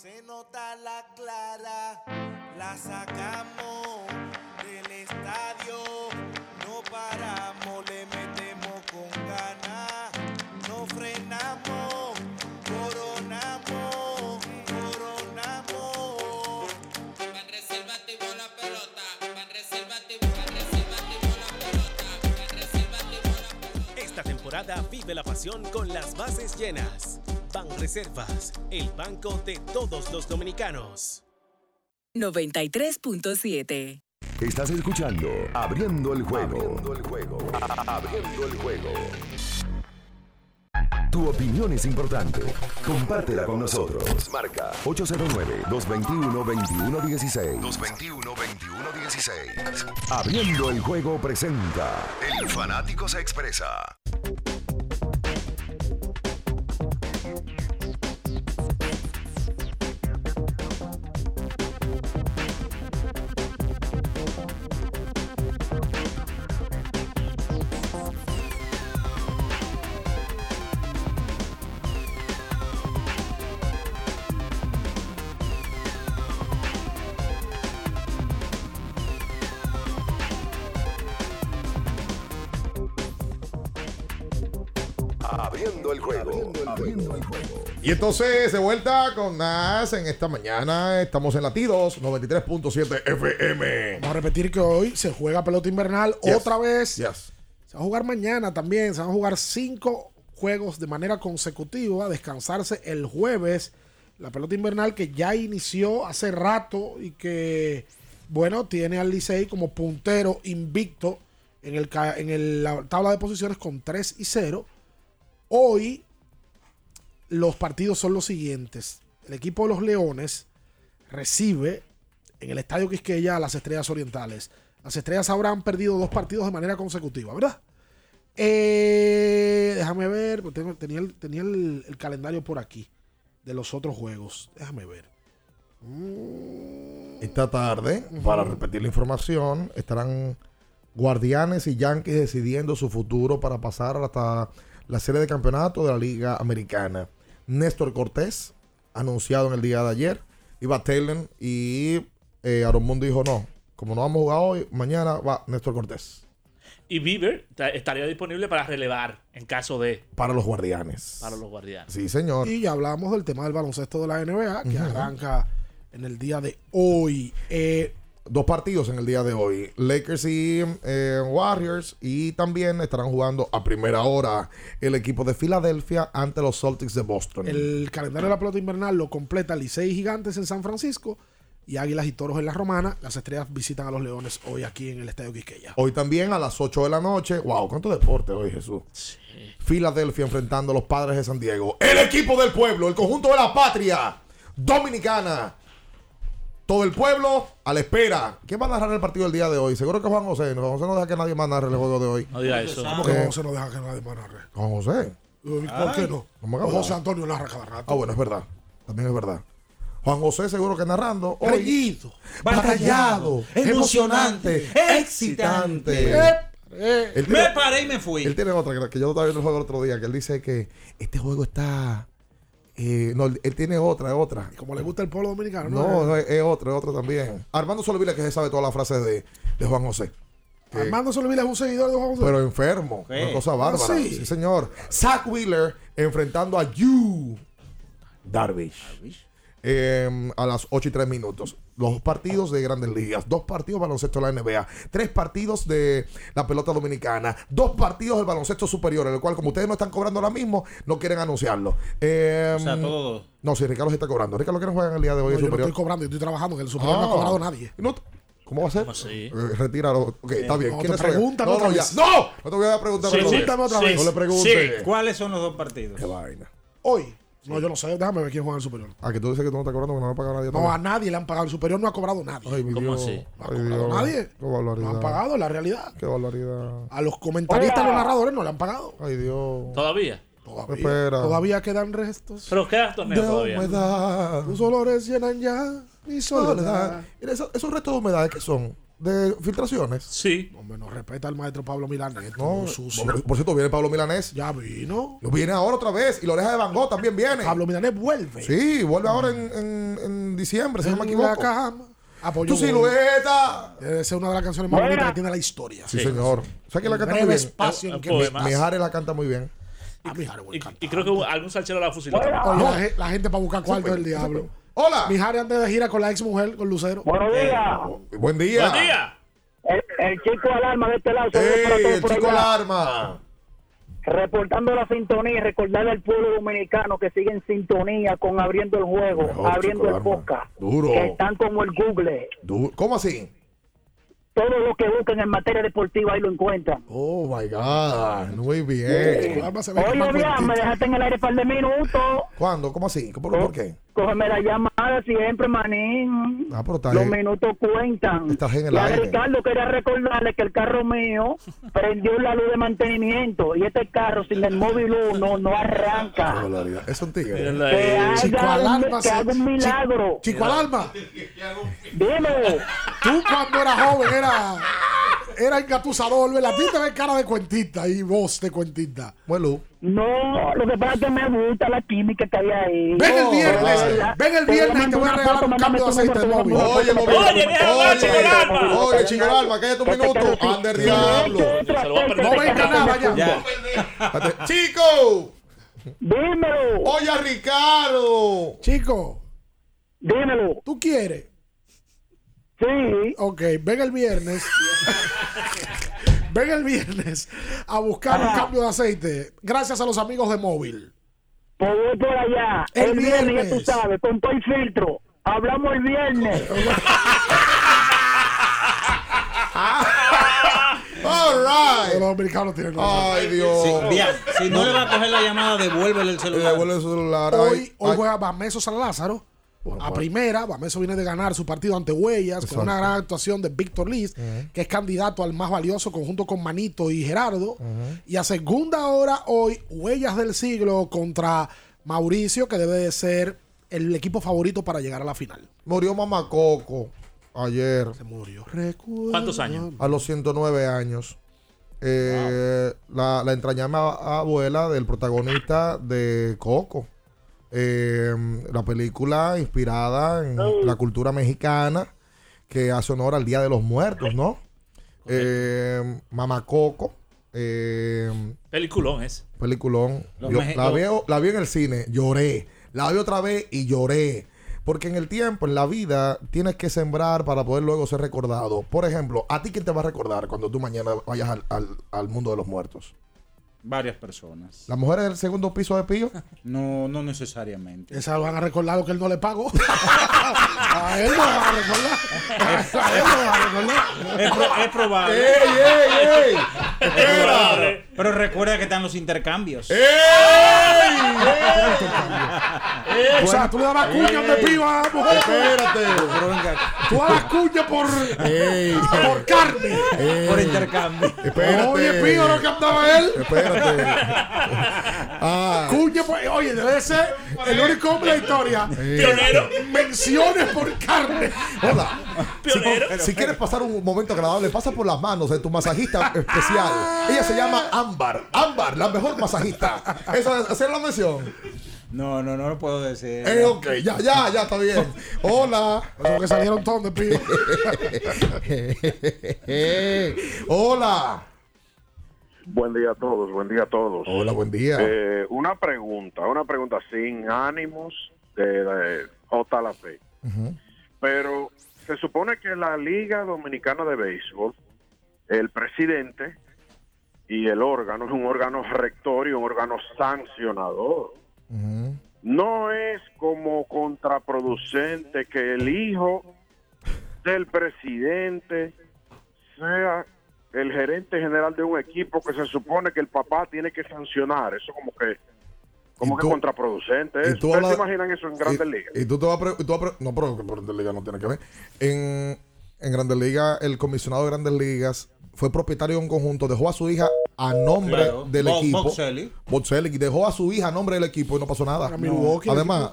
se nota la clara la sacamos del estadio. No paramos le metemos con ganas. No frenamos coronamos coronamos. Van reservativo la pelota, van reservativo, van reservativo la pelota, van reservativo la Esta temporada vive la pasión con las bases llenas. Ban Reservas, el banco de todos los dominicanos. 93.7. Estás escuchando Abriendo el juego. Abriendo el juego. Abriendo el juego. Tu opinión es importante. Compártela con nosotros. Marca 809-221-2116. 221-2116. Abriendo el juego presenta. El fanático se expresa. Entonces, de vuelta con más en esta mañana. Estamos en Latidos 93.7 FM. Vamos a repetir que hoy se juega pelota invernal Yes. otra vez. Yes. Se va a jugar mañana también. Se van a jugar cinco juegos de manera consecutiva. Descansarse el jueves. La pelota invernal que ya inició hace rato y que, bueno, tiene al Licey como puntero invicto en, el, en el- la tabla de posiciones con 3 y 0. Hoy los partidos son los siguientes. El equipo de los Leones recibe en el Estadio Quisqueya a las Estrellas Orientales. Las Estrellas ahora han perdido dos partidos de manera consecutiva, ¿verdad? Eh, déjame ver, tengo- tenía, el, tenía el- el calendario por aquí de los otros juegos. Déjame ver. Esta tarde, para repetir la información, estarán Guardianes y Yankees decidiendo su futuro para pasar hasta la serie de campeonato de la Liga Americana. Néstor Cortés, anunciado en el día de ayer, iba Taylor y eh, Aaron Boone dijo no. Como no vamos a jugar hoy, mañana va Néstor Cortés Y Bieber ta- estaría disponible para relevar en caso de para los Guardianes. para los guardianes. Sí, señor. Y ya hablamos del tema del baloncesto de la NBA, que arranca en el día de hoy. Eh, Dos partidos en el día de hoy. Lakers y eh, Warriors. Y también estarán jugando a primera hora el equipo de Filadelfia ante los Celtics de Boston. El calendario de la pelota invernal lo completa Licey Gigantes en San Francisco y Águilas y Toros en la Romana. Las estrellas visitan a los Leones hoy aquí en el Estadio Quisqueya. Hoy también a las 8 de la noche. Wow, cuánto deporte hoy, Jesús. Filadelfia enfrentando a los padres de San Diego. El equipo del pueblo, el conjunto de la patria dominicana. Todo el pueblo a la espera. ¿Quién va a narrar el partido del día de hoy? Seguro que Juan José. No, Juan José no deja que nadie más narre el juego de hoy. No diga eso. ¿Cómo que Juan José no deja que nadie más narre? Juan José. ¿Por qué no? José Antonio narra cada rato. Ah, bueno, es verdad. También es verdad. Juan José seguro que narrando. hoy. Reñido, batallado, emocionante, excitante. Me tiene- paré y me fui. Él tiene otra que, que yo estaba viendo el juego el otro día, que él dice que este juego está... eh, no, él, tiene otra, es otra. Como le gusta el pueblo dominicano, No, ¿no? no, es, es otra, es otra también. Armando Solovila que se sabe todas las frases de, de Juan José. Que- Armando Solvila es un seguidor de Juan José. pero enfermo. ¿Qué? Una cosa bárbara. Ah, sí. sí. señor. Zach Wheeler enfrentando a You Darvish. eh, a las 8 y 3 minutos. Los partidos de grandes ligas, dos partidos de baloncesto de la NBA, tres partidos de la pelota dominicana, dos partidos del baloncesto superior, en el cual, como ustedes no están cobrando ahora mismo, no quieren anunciarlo. Eh, O sea, todo- No, sí, Ricardo se está cobrando. Ricardo, ¿quién juega en el día de hoy? No, yo no estoy cobrando, yo estoy trabajando. En el superior no Ah. ha cobrado nadie. No ¿Cómo va a ser? Eh, retíralo. Ok, está bien. No, ¿Quién te pregúntame no, otra no, vez. ¡No! No te voy a preguntar. Sí, pregúntame otra vez. No le pregunte. ¿Cuáles son los dos partidos? Qué vaina. Hoy. No, yo no sé. Déjame ver quién juega en el superior. Ah, que tú dices que tú no estás cobrando, que no le ha pagado nadie. No, a nadie le han pagado. El superior no ha cobrado nadie. Ay, mi ¿Cómo Dios. así? Ay, No ha cobrado Dios. nadie. Qué barbaridad. No han pagado, es la realidad. Qué barbaridad. A los comentaristas, los narradores no le han pagado. Ay, Dios. ¿Todavía? Todavía, Espera. Todavía quedan restos. ¿Pero queda torneo De todavía? humedad. Tus olores llenan ya mi soledad. Soledad. Mira, esos, esos restos de humedad, ¿qué son? ¿De filtraciones? Sí. Hombre, no respeta al maestro Pablo Milanes. No, No, sucio. por, por cierto, viene Pablo Milanés. Ya vino. Lo viene ahora otra vez. Y la oreja de Van Gogh también viene. Pablo Milanes vuelve. Sí, vuelve ahora en, en, en diciembre, si no me En la equivoco. Apoyó Tu silueta. Debe ser una de las canciones más bonitas que tiene la historia. Sí, señor. ¿Sabes quién la El canta muy bien? espacio en El- que me- poema. Mijares la canta muy bien. Mijares, Y, y creo que algún salchero la fusiló. La, la gente para buscar cuarto del diablo. Hola. Mijares antes de gira con la ex mujer, con Lucero. Buenos días. Buen día. Buen día. El, el chico alarma de este lado. ¡Ey, todos el chico allá. alarma! Reportando la sintonía y recordarle al pueblo dominicano que sigue en sintonía con abriendo el juego, Mejor, abriendo el alarma. podcast. Duro. Que están como el Google. Du- ¿Cómo así? Todo lo que busquen en materia deportiva ahí lo encuentran. Oh my God. Muy bien. Como Oye, bien, me dejaste en el aire un par de minutos. ¿Cuándo? ¿Cómo así? ¿Por, por qué? Cógeme la llamada siempre, manín. Ah, pero está Los en- minutos cuentan. Estás en el y a aire. Ricardo quería recordarle que el carro mío prendió la luz de mantenimiento y este carro sin el móvil 1 no arranca. Es un tigre. Que. Chico haga, un, alarma. que se- haga un Chi- milagro. Chico alarma. Dime. Tú cuando eras joven era, era engatusador, ¿verdad? A ti te ves cara de cuentista y voz de cuentista. Bueno, No, lo que pasa es que me gusta la química que hay ahí. Ven el viernes, ven el viernes y te voy a regalar foto, un cambio de aceite de móvil. Oye, móvil. Oye, Oye, oye, chico alarma, cállate un Este minuto. Ander Sí, diablo. este Se lo voy a perder. No venga nada ya. ¡Chico! Dímelo, Oye, Ricardo. Chico, dímelo. ¿tú quieres? Sí. Ok, ven el viernes. Ven el viernes a buscar un cambio de aceite. Gracias a los amigos de móvil. Pues voy por allá. El El, viernes, ya tú sabes, con todo el filtro. Hablamos el viernes. All Los right. dominicanos tienen Ay, Dios. Sí, bien. Si no le va a coger la llamada, devuélvele el celular. devuelve el celular. Hoy, Ay, hoy ay. juega Bameso San Lázaro. A primera, Bameso viene de ganar su partido ante Huellas con una gran actuación de Víctor Liz, que es candidato al más valioso conjunto con Manito y Gerardo. Y a segunda hora hoy, Huellas del siglo contra Mauricio, que debe de ser el equipo favorito para llegar a la final. Murió Mamacoco ayer Se murió. ¿Cuántos años? a los 109 años. Eh, la, la entrañable abuela del protagonista de Coco. Eh, la película inspirada en la cultura mexicana que hace honor al Día de los Muertos, ¿no? Eh, Mamacoco. Eh, Peliculón es. Peliculón. Yo la, los- veo, la vi en el cine, lloré. La vi otra vez y lloré. Porque en el tiempo, en la vida, tienes que sembrar para poder luego ser recordado. Por ejemplo, ¿a ti quién te va a recordar cuando tú mañana vayas al, al- al mundo de los muertos? Varias personas. ¿Las mujeres del segundo piso de Pío? No, no necesariamente. Esa van a recordar lo que él no le pagó. a él no van a recordar. A él no van a recordar. Es, pro- es probable. ¡Ey, ey, ey! Probable. Pero recuerda que están los intercambios. O sea, tú le dabas cuña a donde piba, mujer. Espérate. Pero Tú dabas cuña por, ¡Ey! por carne. ey. por intercambio. Espérate. Oye, pío lo que andaba él. Espérate. Ah, Cuña por. Oye, debe ser el único hombre de la historia. Pionero. Menciones por carne. Hola. Pionero. Si, si quieres pasar un momento agradable, pasa por las manos de tu masajista especial. Ella se llama Ámbar. Ámbar, la mejor masajista. Esa es la mención. No, no, no lo puedo decir. Eh, ok, ya, ya, ya está bien. Hola. Como que salieron todos de. Hola. Buen día a todos, buen día a todos. Hola, buen día. Eh, una pregunta, una pregunta sin ánimos de, de JLP. Pero se supone que la Liga Dominicana de Béisbol, el presidente y el órgano es un órgano rector y un órgano sancionador. No es como contraproducente que el hijo del presidente sea el gerente general de un equipo que se supone que el papá tiene que sancionar. Eso como que como que contraproducente. y ¿Ustedes hablas- se imaginan eso en Grandes y, Ligas? Y tú te vas a pre- tú vas a pre- no, pero en Grandes Ligas no tiene que ver. En, en Grandes Ligas, el comisionado de Grandes Ligas fue propietario de un conjunto, dejó a su hija a nombre Claro. del Bo- equipo. Boxelli. Boxelli, y dejó a su hija a nombre del equipo y no pasó nada. Además,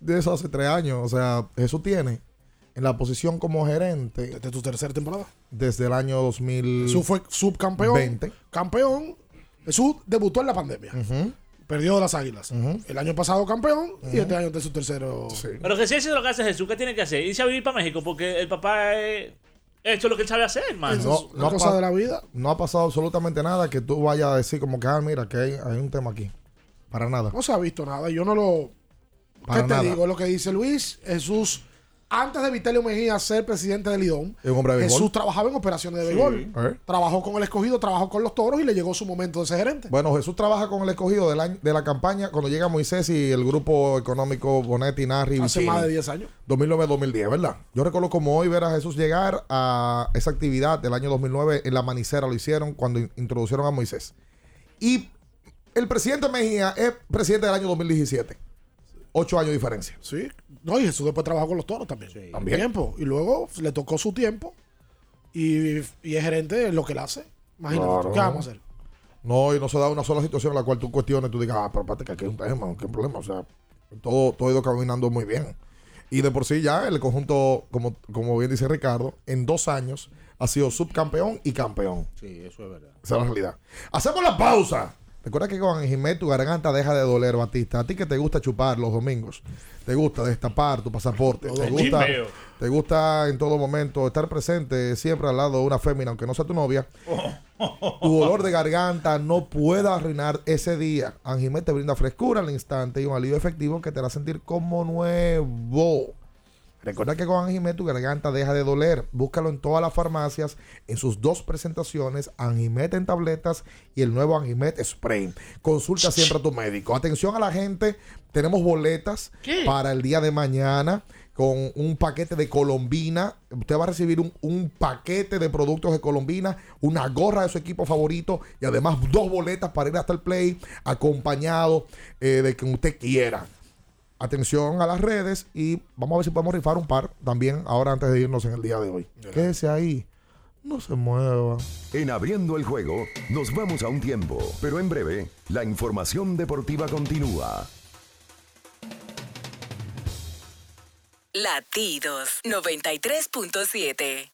de eso hace tres años. O sea, Jesús tiene en la posición como gerente. Desde tu tercera temporada. Desde el año 2000. Jesús fue subcampeón. 20. Campeón. Jesús debutó en la pandemia. Perdió las águilas. El año pasado campeón y este año de su tercero. Pero que si eso es lo que hace Jesús, ¿qué tiene que hacer? Irse a vivir para México porque el papá eh, ha hecho lo que él sabe hacer, hermano. No, no ha pa- No ha pasado absolutamente nada que tú vayas a decir como que, ah, mira, que hay, hay un tema aquí. Para nada. No se ha visto nada. Yo no lo. Para ¿Qué te nada. digo? Lo que dice Luis, Jesús, antes de Vitelio Mejía ser presidente del Lidón, de. Jesús trabajaba en operaciones de Sí. béisbol. Trabajó con el escogido, trabajó con los toros y le llegó su momento de ser gerente. Bueno, Jesús trabaja con el escogido del año- de la campaña cuando llega Moisés y el grupo económico Bonetti, Narri, Hace Vicini. más de 10 años. 2009-2010, ¿verdad? Yo recuerdo como hoy ver a Jesús llegar a esa actividad del año 2009 en la manicera, lo hicieron cuando in- introducieron a Moisés. Y el presidente Mejía es presidente del año 2017. Ocho años de diferencia. Sí. No, y Jesús después trabajó con los toros también. También. Tiempo. Y luego le tocó su tiempo y, y es gerente de lo que él hace. Imagínate, Claro. ¿qué vamos a hacer? No, y no se da una sola situación en la cual tú cuestiones, tú digas, ah, pero espérate que aquí hay un tema, que hay un problema. O sea, todo, todo ha ido caminando muy bien. Y de por sí ya el conjunto, como, como bien dice Ricardo, en dos años ha sido subcampeón y campeón. Sí, eso es verdad. Esa es la realidad. Hacemos la pausa. Recuerda que con Anjimet tu garganta deja de doler, Batista. A ti que te gusta chupar los domingos, te gusta destapar tu pasaporte, te gusta, te gusta en todo momento estar presente siempre al lado de una fémina, aunque no sea tu novia. Tu dolor de garganta no pueda arruinar ese día. Anjimet te brinda frescura al instante y un alivio efectivo que te hará sentir como nuevo. Recuerda que con Anjimet tu garganta deja de doler. Búscalo en todas las farmacias en sus dos presentaciones, Anjimet en tabletas y el nuevo Anjimet Spray. Consulta siempre a tu médico. Atención a la gente, tenemos boletas ¿Qué? para el día de mañana con un paquete de Colombina. Usted va a recibir un, un paquete de productos de Colombina, una gorra de su equipo favorito y además dos boletas para ir hasta el play acompañado eh, de quien usted quiera. Atención a las redes y vamos a ver si podemos rifar un par también ahora antes de irnos en el día de hoy. Quédese ahí. No se mueva. En abriendo el juego, nos vamos a un tiempo, pero en breve, la información deportiva continúa. Latidos 93.7.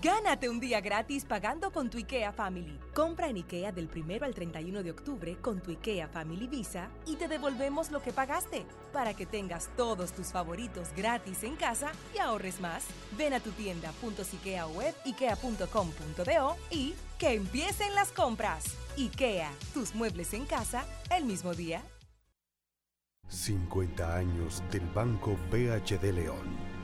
Gánate un día gratis pagando con tu IKEA Family. Compra en IKEA del 1 al 31 de octubre con tu IKEA Family Visa y te devolvemos lo que pagaste para que tengas todos tus favoritos gratis en casa y ahorres más. Ven a tu tienda .ikea web ikea.com.do y que empiecen las compras. IKEA, tus muebles en casa el mismo día. 50 años del Banco BHD León.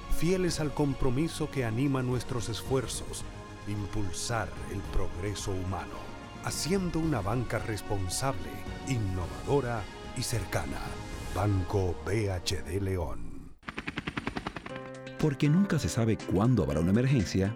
fieles al compromiso que anima nuestros esfuerzos, impulsar el progreso humano, haciendo una banca responsable, innovadora y cercana. Banco BHD León. Porque nunca se sabe cuándo habrá una emergencia,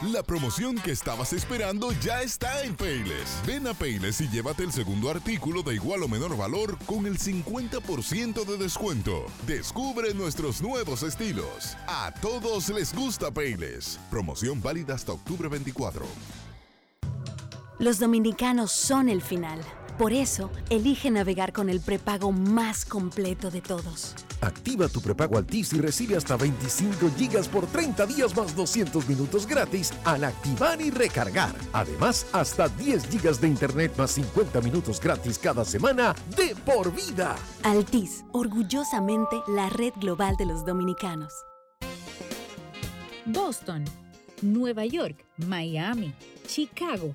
La promoción que estabas esperando ya está en Payless. Ven a Payless y llévate el segundo artículo de igual o menor valor con el 50% de descuento. Descubre nuestros nuevos estilos. A todos les gusta Payless. Promoción válida hasta octubre 24. Los dominicanos son el final. Por eso, elige navegar con el prepago más completo de todos. Activa tu prepago Altis y recibe hasta 25 gigas por 30 días más 200 minutos gratis al activar y recargar. Además, hasta 10 gigas de internet más 50 minutos gratis cada semana de por vida. Altis, orgullosamente la red global de los dominicanos. Boston, Nueva York, Miami, Chicago.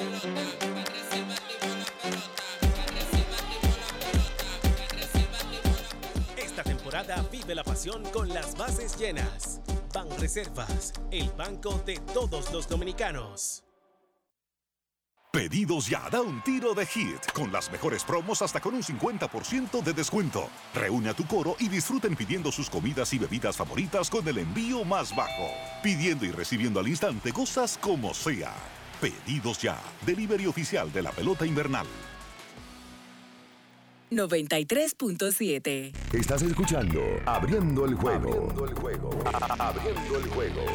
Vive la pasión con las bases llenas. Ban Reservas, el banco de todos los dominicanos. Pedidos ya, da un tiro de hit, con las mejores promos hasta con un 50% de descuento. Reúne a tu coro y disfruten pidiendo sus comidas y bebidas favoritas con el envío más bajo. Pidiendo y recibiendo al instante cosas como sea. Pedidos ya, delivery oficial de la pelota invernal. 93.7. Estás escuchando Abriendo el juego. Abriendo el juego. Abriendo el juego.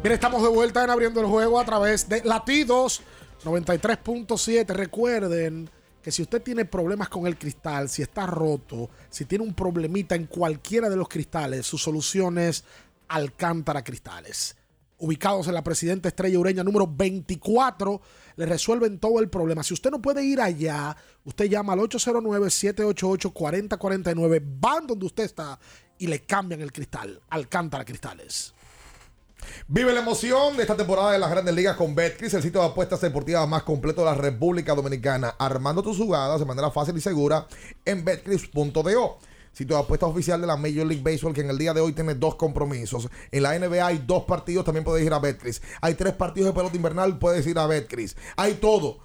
Bien, estamos de vuelta en abriendo el juego a través de Latidos 93.7. Recuerden que si usted tiene problemas con el cristal, si está roto, si tiene un problemita en cualquiera de los cristales, su solución es Alcántara Cristales. Ubicados en la Presidenta Estrella Ureña número 24, le resuelven todo el problema. Si usted no puede ir allá, usted llama al 809-788-4049, van donde usted está y le cambian el cristal. Alcántara Cristales. Vive la emoción de esta temporada de las grandes ligas con Betcris, el sitio de apuestas deportivas más completo de la República Dominicana. Armando tus jugadas de manera fácil y segura en betcris.do. Sitio de apuestas oficial de la Major League Baseball que en el día de hoy tiene dos compromisos. En la NBA hay dos partidos, también puedes ir a Betcris. Hay tres partidos de pelota invernal, puedes ir a Betcris. Hay todo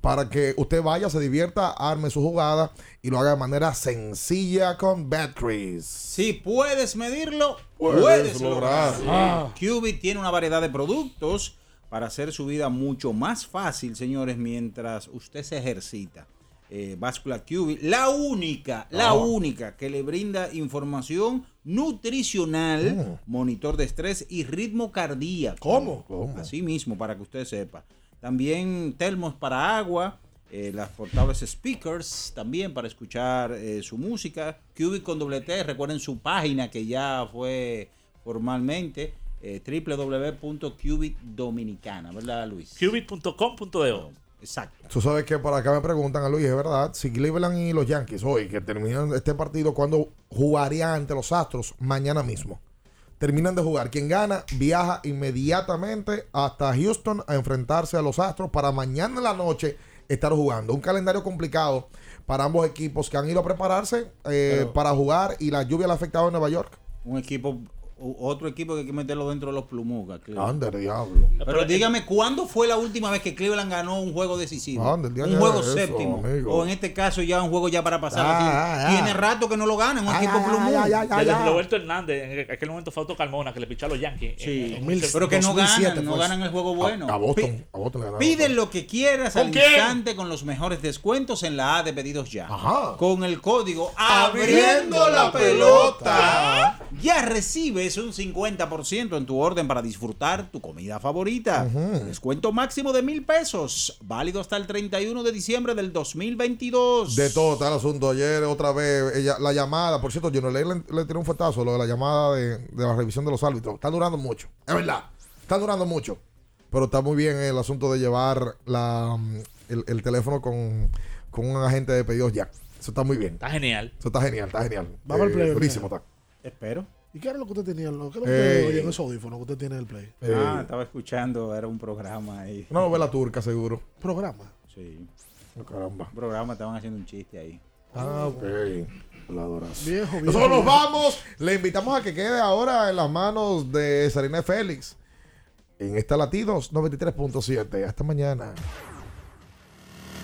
para que usted vaya, se divierta, arme su jugada y lo haga de manera sencilla con Betcris. Si puedes medirlo, Puedes puedes, lograr. Ah. Qubit tiene una variedad de productos para hacer su vida mucho más fácil, señores, mientras usted se ejercita. Eh, Báscula Qubit, la única, la Ah. única que le brinda información nutricional, monitor de estrés y ritmo cardíaco. ¿Cómo? ¿Cómo? Así mismo, para que usted sepa. También termos para agua, eh, las portables speakers también para escuchar eh, su música. Cubic con doble T, recuerden su página que ya fue formalmente eh, www.cubic dominicana, ¿verdad Luis? Cubic.com.de Exacto. Tú sabes que por acá me preguntan a Luis, es verdad, si Cleveland y los Yankees hoy, que terminan este partido, ¿cuándo jugarían ante los Astros? Mañana mismo. Terminan de jugar. Quien gana viaja inmediatamente hasta Houston a enfrentarse a los Astros para mañana en la noche estar jugando. Un calendario complicado para ambos equipos que han ido a prepararse eh, para jugar y la lluvia le ha afectado a Nueva York. Un equipo, otro equipo que hay que meterlo dentro de los Plumugas. Cleveland. Ande, diablo. Pero dígame, ¿cuándo fue la última vez que Cleveland ganó un juego decisivo? Un juego eso, séptimo. amigo. O en este caso ya un juego ya para pasar. Ah, ah, ah. Tiene rato que no lo ganan, un Ay, equipo ay. Roberto Hernández, en aquel momento fue Auto Carmona que le pichó a los Yankees. Sí, En- en- pero que no 2007 ganan, no ganan el juego bueno. A, a Boston, a Boston le ganaron. Pide lo que quieras ¿Con al quién? instante con los mejores descuentos en la A de pedidos ya. Ajá. Con el código Abriendo Abriendo la la pelota. Ya recibes un 50% en tu orden para disfrutar tu comida favorita. Descuento máximo de mil pesos. Válido hasta el 31 de diciembre del 2022. De todo está el asunto. Ayer otra vez, ella, la llamada, por cierto, yo no le, le tiré un fuetazo lo de la llamada de, de la revisión de los árbitros. Está durando mucho. Es verdad. Está durando mucho. Pero está muy bien el asunto de llevar la, mm, el, el teléfono con, con un agente de pedidos ya. Eso está muy bien. Está genial. Eso está genial, está genial. Vamos al play, Durísimo está. Espero. ¿Y qué era lo que usted tenía? Lo- ¿Qué es lo que usted oye en esos audífonos que usted tiene en el play? Ah, estaba escuchando, era un programa ahí. una novela turca, seguro. Programa. Sí. Oh, caramba. Un programa, estaban haciendo un chiste ahí. Ah, ok. La. Viejo, viejo. Nosotros nos vamos. Le invitamos a que quede ahora en las manos de Sarina Félix. En esta Latidos 93.7. Hasta mañana.